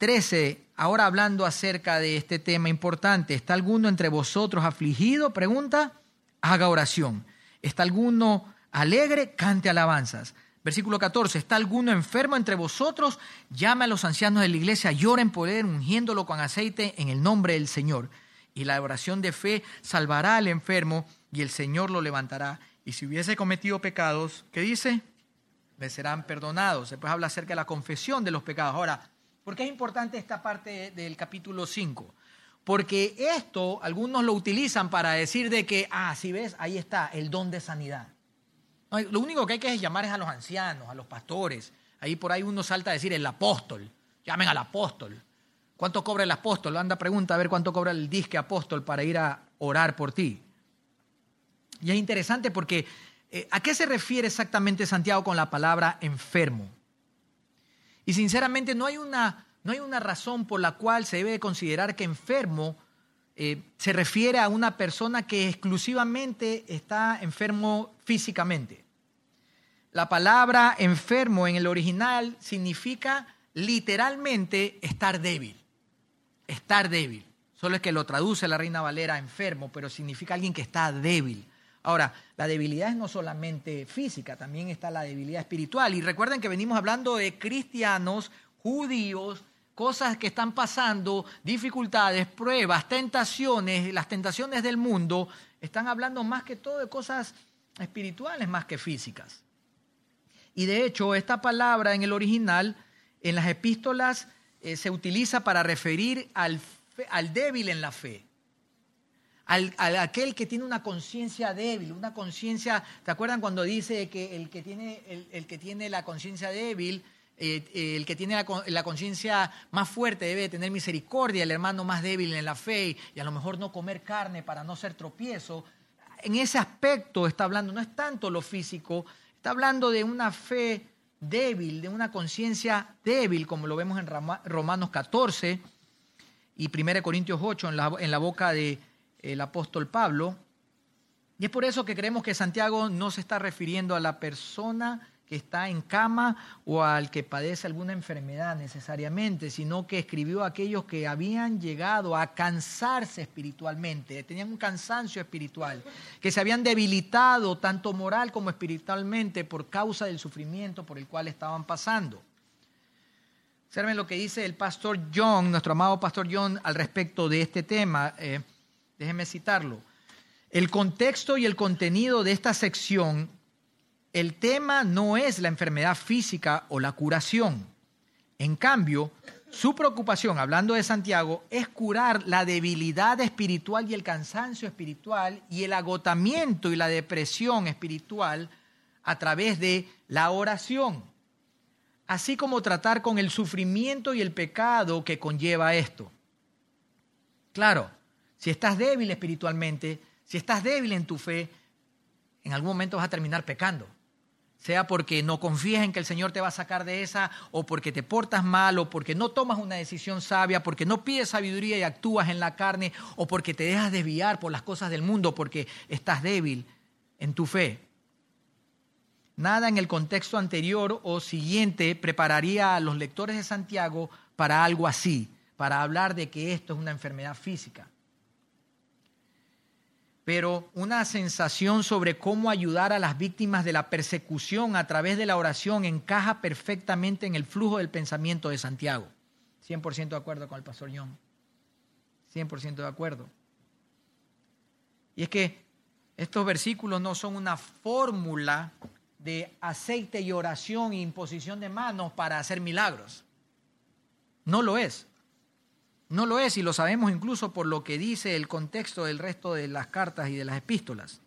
13, ahora hablando acerca de este tema importante. ¿Está alguno entre vosotros afligido? Pregunta, haga oración. ¿Está alguno alegre? Cante alabanzas. Versículo 14, ¿está alguno enfermo entre vosotros? Llame a los ancianos de la iglesia, lloren por él, ungiéndolo con aceite en el nombre del Señor. Y la oración de fe salvará al enfermo y el Señor lo levantará. Y si hubiese cometido pecados, ¿qué dice? Le serán perdonados. Después habla acerca de la confesión de los pecados. Ahora, ¿por qué es importante esta parte del capítulo 5? Porque esto algunos lo utilizan para decir de que, ah, si ves, ahí está el don de sanidad lo único que hay que llamar es a los ancianos, a los pastores. Ahí por ahí uno salta a decir el apóstol. Llamen al apóstol. ¿Cuánto cobra el apóstol? Anda, pregunta a ver cuánto cobra el disque apóstol para ir a orar por ti. Y es interesante porque eh, ¿a qué se refiere exactamente Santiago con la palabra enfermo? Y sinceramente no hay una, no hay una razón por la cual se debe considerar que enfermo eh, se refiere a una persona que exclusivamente está enfermo físicamente. La palabra enfermo en el original significa literalmente estar débil. Estar débil. Solo es que lo traduce la Reina Valera enfermo, pero significa alguien que está débil. Ahora, la debilidad es no solamente física, también está la debilidad espiritual. Y recuerden que venimos hablando de cristianos, judíos, cosas que están pasando, dificultades, pruebas, tentaciones, las tentaciones del mundo, están hablando más que todo de cosas espirituales más que físicas. Y de hecho, esta palabra en el original, en las epístolas, eh, se utiliza para referir al, al débil en la fe. Al, aquel que tiene una conciencia débil, una conciencia, ¿te acuerdan cuando dice que el que tiene, el, que tiene la conciencia débil, eh, eh, el que tiene la, conciencia más fuerte debe tener misericordia, el hermano más débil en la fe y a lo mejor no comer carne para no ser tropiezo? En ese aspecto está hablando, no es tanto lo físico, Está hablando de una fe débil, de una conciencia débil, como lo vemos en Romanos 14 y 1 Corintios 8 en la, en la boca del apóstol Pablo. Y es por eso que creemos que Santiago no se está refiriendo a la persona que está en cama o al que padece alguna enfermedad necesariamente, sino que escribió a aquellos que habían llegado a cansarse espiritualmente, tenían un cansancio espiritual, que se habían debilitado tanto moral como espiritualmente por causa del sufrimiento por el cual estaban pasando. Observen lo que dice el pastor John, nuestro amado pastor John, al respecto de este tema. Eh, déjenme citarlo. El contexto y el contenido de esta sección el tema no es la enfermedad física o la curación. En cambio, su preocupación, hablando de Santiago, es curar la debilidad espiritual y el cansancio espiritual y el agotamiento y la depresión espiritual a través de la oración, así como tratar con el sufrimiento y el pecado que conlleva esto. Claro, si estás débil espiritualmente, si estás débil en tu fe, en algún momento vas a terminar pecando sea porque no confías en que el Señor te va a sacar de esa, o porque te portas mal, o porque no tomas una decisión sabia, porque no pides sabiduría y actúas en la carne, o porque te dejas desviar por las cosas del mundo, porque estás débil en tu fe. Nada en el contexto anterior o siguiente prepararía a los lectores de Santiago para algo así, para hablar de que esto es una enfermedad física pero una sensación sobre cómo ayudar a las víctimas de la persecución a través de la oración encaja perfectamente en el flujo del pensamiento de Santiago. 100% de acuerdo con el pastor John. 100% de acuerdo. Y es que estos versículos no son una fórmula de aceite y oración e imposición de manos para hacer milagros. No lo es. No lo es y lo sabemos incluso por lo que dice el contexto del resto de las cartas y de las epístolas.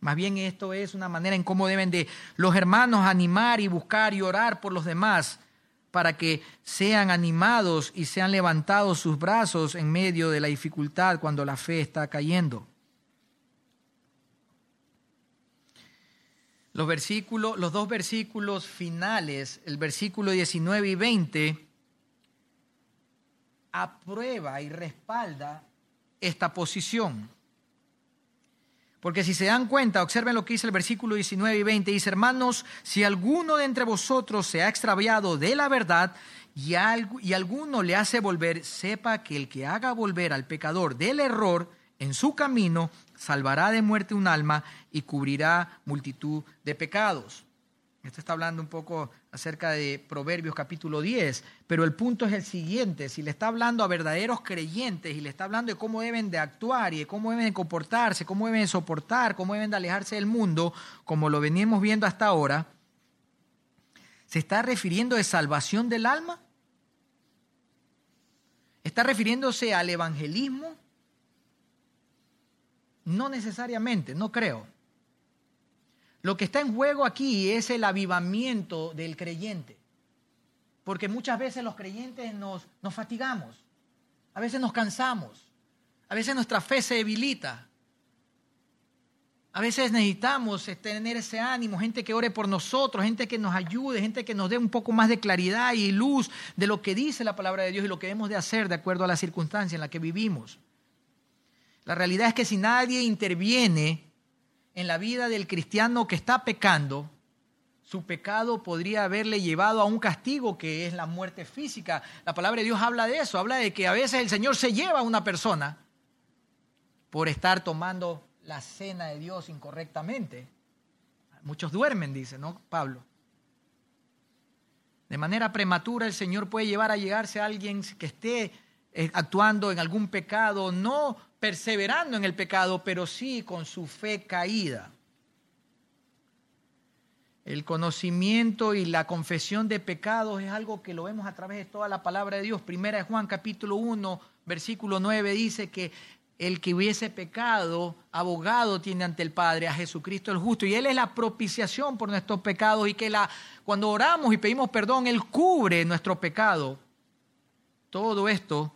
Más bien esto es una manera en cómo deben de los hermanos animar y buscar y orar por los demás para que sean animados y sean levantados sus brazos en medio de la dificultad cuando la fe está cayendo. Los versículos, los dos versículos finales, el versículo 19 y 20, aprueba y respalda esta posición. Porque si se dan cuenta, observen lo que dice el versículo 19 y 20, dice, hermanos, si alguno de entre vosotros se ha extraviado de la verdad y, y alguno le hace volver, sepa que el que haga volver al pecador del error en su camino, salvará de muerte un alma y cubrirá multitud de pecados. Esto está hablando un poco acerca de Proverbios capítulo 10, pero el punto es el siguiente, si le está hablando a verdaderos creyentes y le está hablando de cómo deben de actuar y de cómo deben de comportarse, cómo deben de soportar, cómo deben de alejarse del mundo, como lo venimos viendo hasta ahora, ¿se está refiriendo de salvación del alma? ¿Está refiriéndose al evangelismo? No necesariamente, no creo. Lo que está en juego aquí es el avivamiento del creyente. Porque muchas veces los creyentes nos, nos fatigamos, a veces nos cansamos, a veces nuestra fe se debilita. A veces necesitamos tener ese ánimo, gente que ore por nosotros, gente que nos ayude, gente que nos dé un poco más de claridad y luz de lo que dice la palabra de Dios y lo que debemos de hacer de acuerdo a la circunstancia en la que vivimos. La realidad es que si nadie interviene en la vida del cristiano que está pecando, su pecado podría haberle llevado a un castigo que es la muerte física. La palabra de Dios habla de eso, habla de que a veces el Señor se lleva a una persona por estar tomando la cena de Dios incorrectamente. Muchos duermen, dice, ¿no, Pablo? De manera prematura el Señor puede llevar a llegarse a alguien que esté eh, actuando en algún pecado, no perseverando en el pecado, pero sí con su fe caída. El conocimiento y la confesión de pecados es algo que lo vemos a través de toda la palabra de Dios. Primera de Juan capítulo 1, versículo 9 dice que el que hubiese pecado, abogado tiene ante el Padre a Jesucristo el justo. Y Él es la propiciación por nuestros pecados y que la, cuando oramos y pedimos perdón, Él cubre nuestro pecado. Todo esto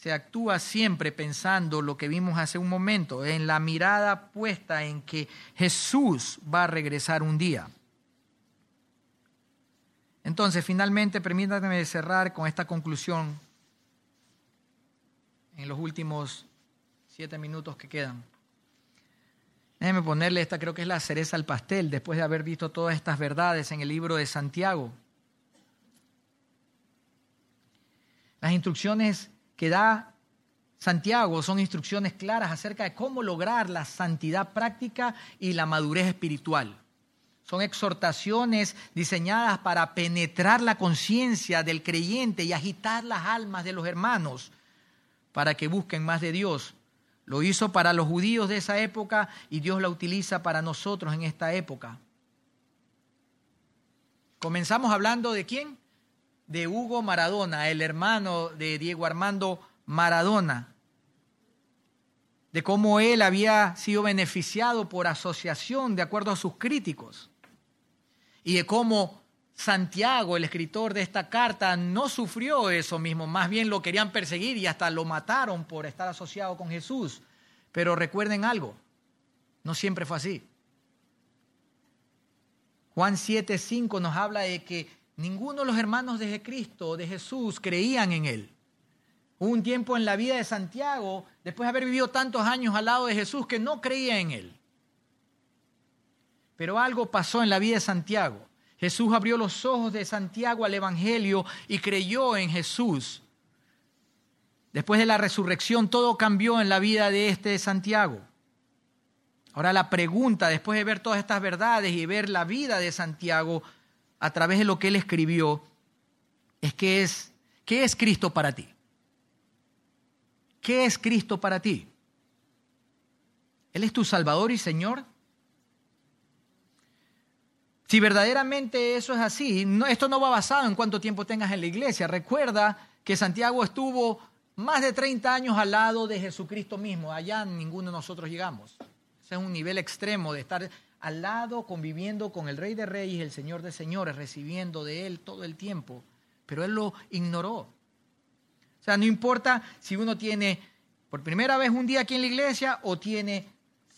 se actúa siempre pensando lo que vimos hace un momento, en la mirada puesta en que Jesús va a regresar un día. Entonces, finalmente, permítanme cerrar con esta conclusión en los últimos siete minutos que quedan. Déjenme ponerle esta, creo que es la cereza al pastel, después de haber visto todas estas verdades en el libro de Santiago. Las instrucciones que da Santiago son instrucciones claras acerca de cómo lograr la santidad práctica y la madurez espiritual. Son exhortaciones diseñadas para penetrar la conciencia del creyente y agitar las almas de los hermanos para que busquen más de Dios. Lo hizo para los judíos de esa época y Dios la utiliza para nosotros en esta época. Comenzamos hablando de quién? De Hugo Maradona, el hermano de Diego Armando Maradona, de cómo él había sido beneficiado por asociación de acuerdo a sus críticos, y de cómo Santiago, el escritor de esta carta, no sufrió eso mismo, más bien lo querían perseguir y hasta lo mataron por estar asociado con Jesús. Pero recuerden algo, no siempre fue así. Juan 7:5 nos habla de que Ninguno de los hermanos de Cristo, de Jesús, creían en él. Hubo un tiempo en la vida de Santiago, después de haber vivido tantos años al lado de Jesús, que no creía en él. Pero algo pasó en la vida de Santiago. Jesús abrió los ojos de Santiago al Evangelio y creyó en Jesús. Después de la resurrección, todo cambió en la vida de este Santiago. Ahora la pregunta, después de ver todas estas verdades y ver la vida de Santiago, a través de lo que él escribió es que es, ¿qué es Cristo para ti? ¿Qué es Cristo para ti? ¿Él es tu Salvador y Señor? Si verdaderamente eso es así, esto no va basado en cuánto tiempo tengas en la iglesia. Recuerda que Santiago estuvo más de 30 años al lado de Jesucristo mismo. Allá ninguno de nosotros llegamos. Ese es un nivel extremo de estar al lado, conviviendo con el Rey de Reyes, el Señor de Señores, recibiendo de Él todo el tiempo. Pero Él lo ignoró. O sea, no importa si uno tiene por primera vez un día aquí en la iglesia o tiene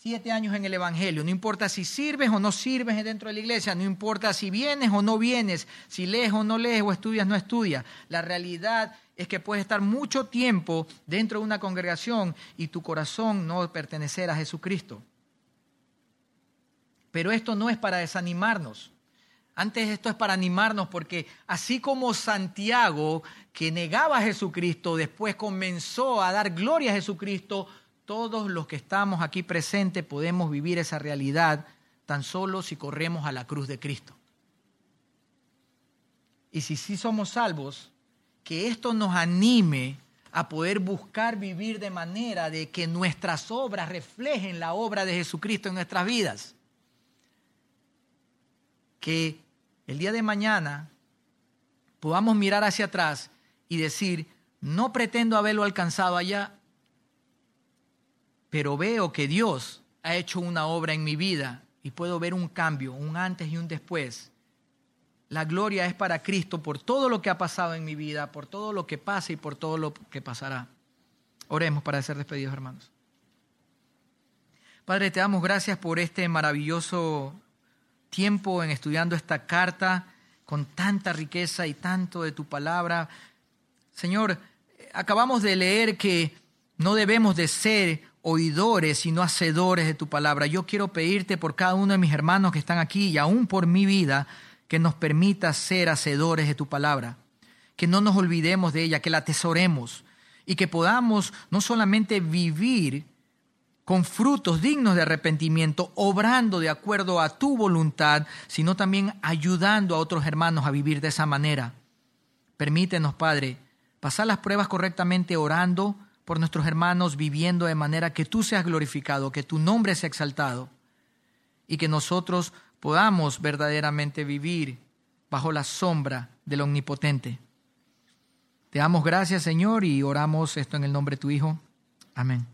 siete años en el Evangelio. No importa si sirves o no sirves dentro de la iglesia, no importa si vienes o no vienes, si lees o no lees o estudias o no estudias. La realidad es que puedes estar mucho tiempo dentro de una congregación y tu corazón no pertenecer a Jesucristo. Pero esto no es para desanimarnos. Antes esto es para animarnos porque así como Santiago, que negaba a Jesucristo, después comenzó a dar gloria a Jesucristo, todos los que estamos aquí presentes podemos vivir esa realidad tan solo si corremos a la cruz de Cristo. Y si sí somos salvos, que esto nos anime a poder buscar vivir de manera de que nuestras obras reflejen la obra de Jesucristo en nuestras vidas que el día de mañana podamos mirar hacia atrás y decir, no pretendo haberlo alcanzado allá, pero veo que Dios ha hecho una obra en mi vida y puedo ver un cambio, un antes y un después. La gloria es para Cristo por todo lo que ha pasado en mi vida, por todo lo que pasa y por todo lo que pasará. Oremos para ser despedidos, hermanos. Padre, te damos gracias por este maravilloso tiempo en estudiando esta carta con tanta riqueza y tanto de tu palabra. Señor, acabamos de leer que no debemos de ser oidores, sino hacedores de tu palabra. Yo quiero pedirte por cada uno de mis hermanos que están aquí y aún por mi vida, que nos permita ser hacedores de tu palabra, que no nos olvidemos de ella, que la atesoremos y que podamos no solamente vivir con frutos dignos de arrepentimiento, obrando de acuerdo a tu voluntad, sino también ayudando a otros hermanos a vivir de esa manera. Permítenos, Padre, pasar las pruebas correctamente orando por nuestros hermanos, viviendo de manera que tú seas glorificado, que tu nombre sea exaltado y que nosotros podamos verdaderamente vivir bajo la sombra del Omnipotente. Te damos gracias, Señor, y oramos esto en el nombre de tu Hijo. Amén.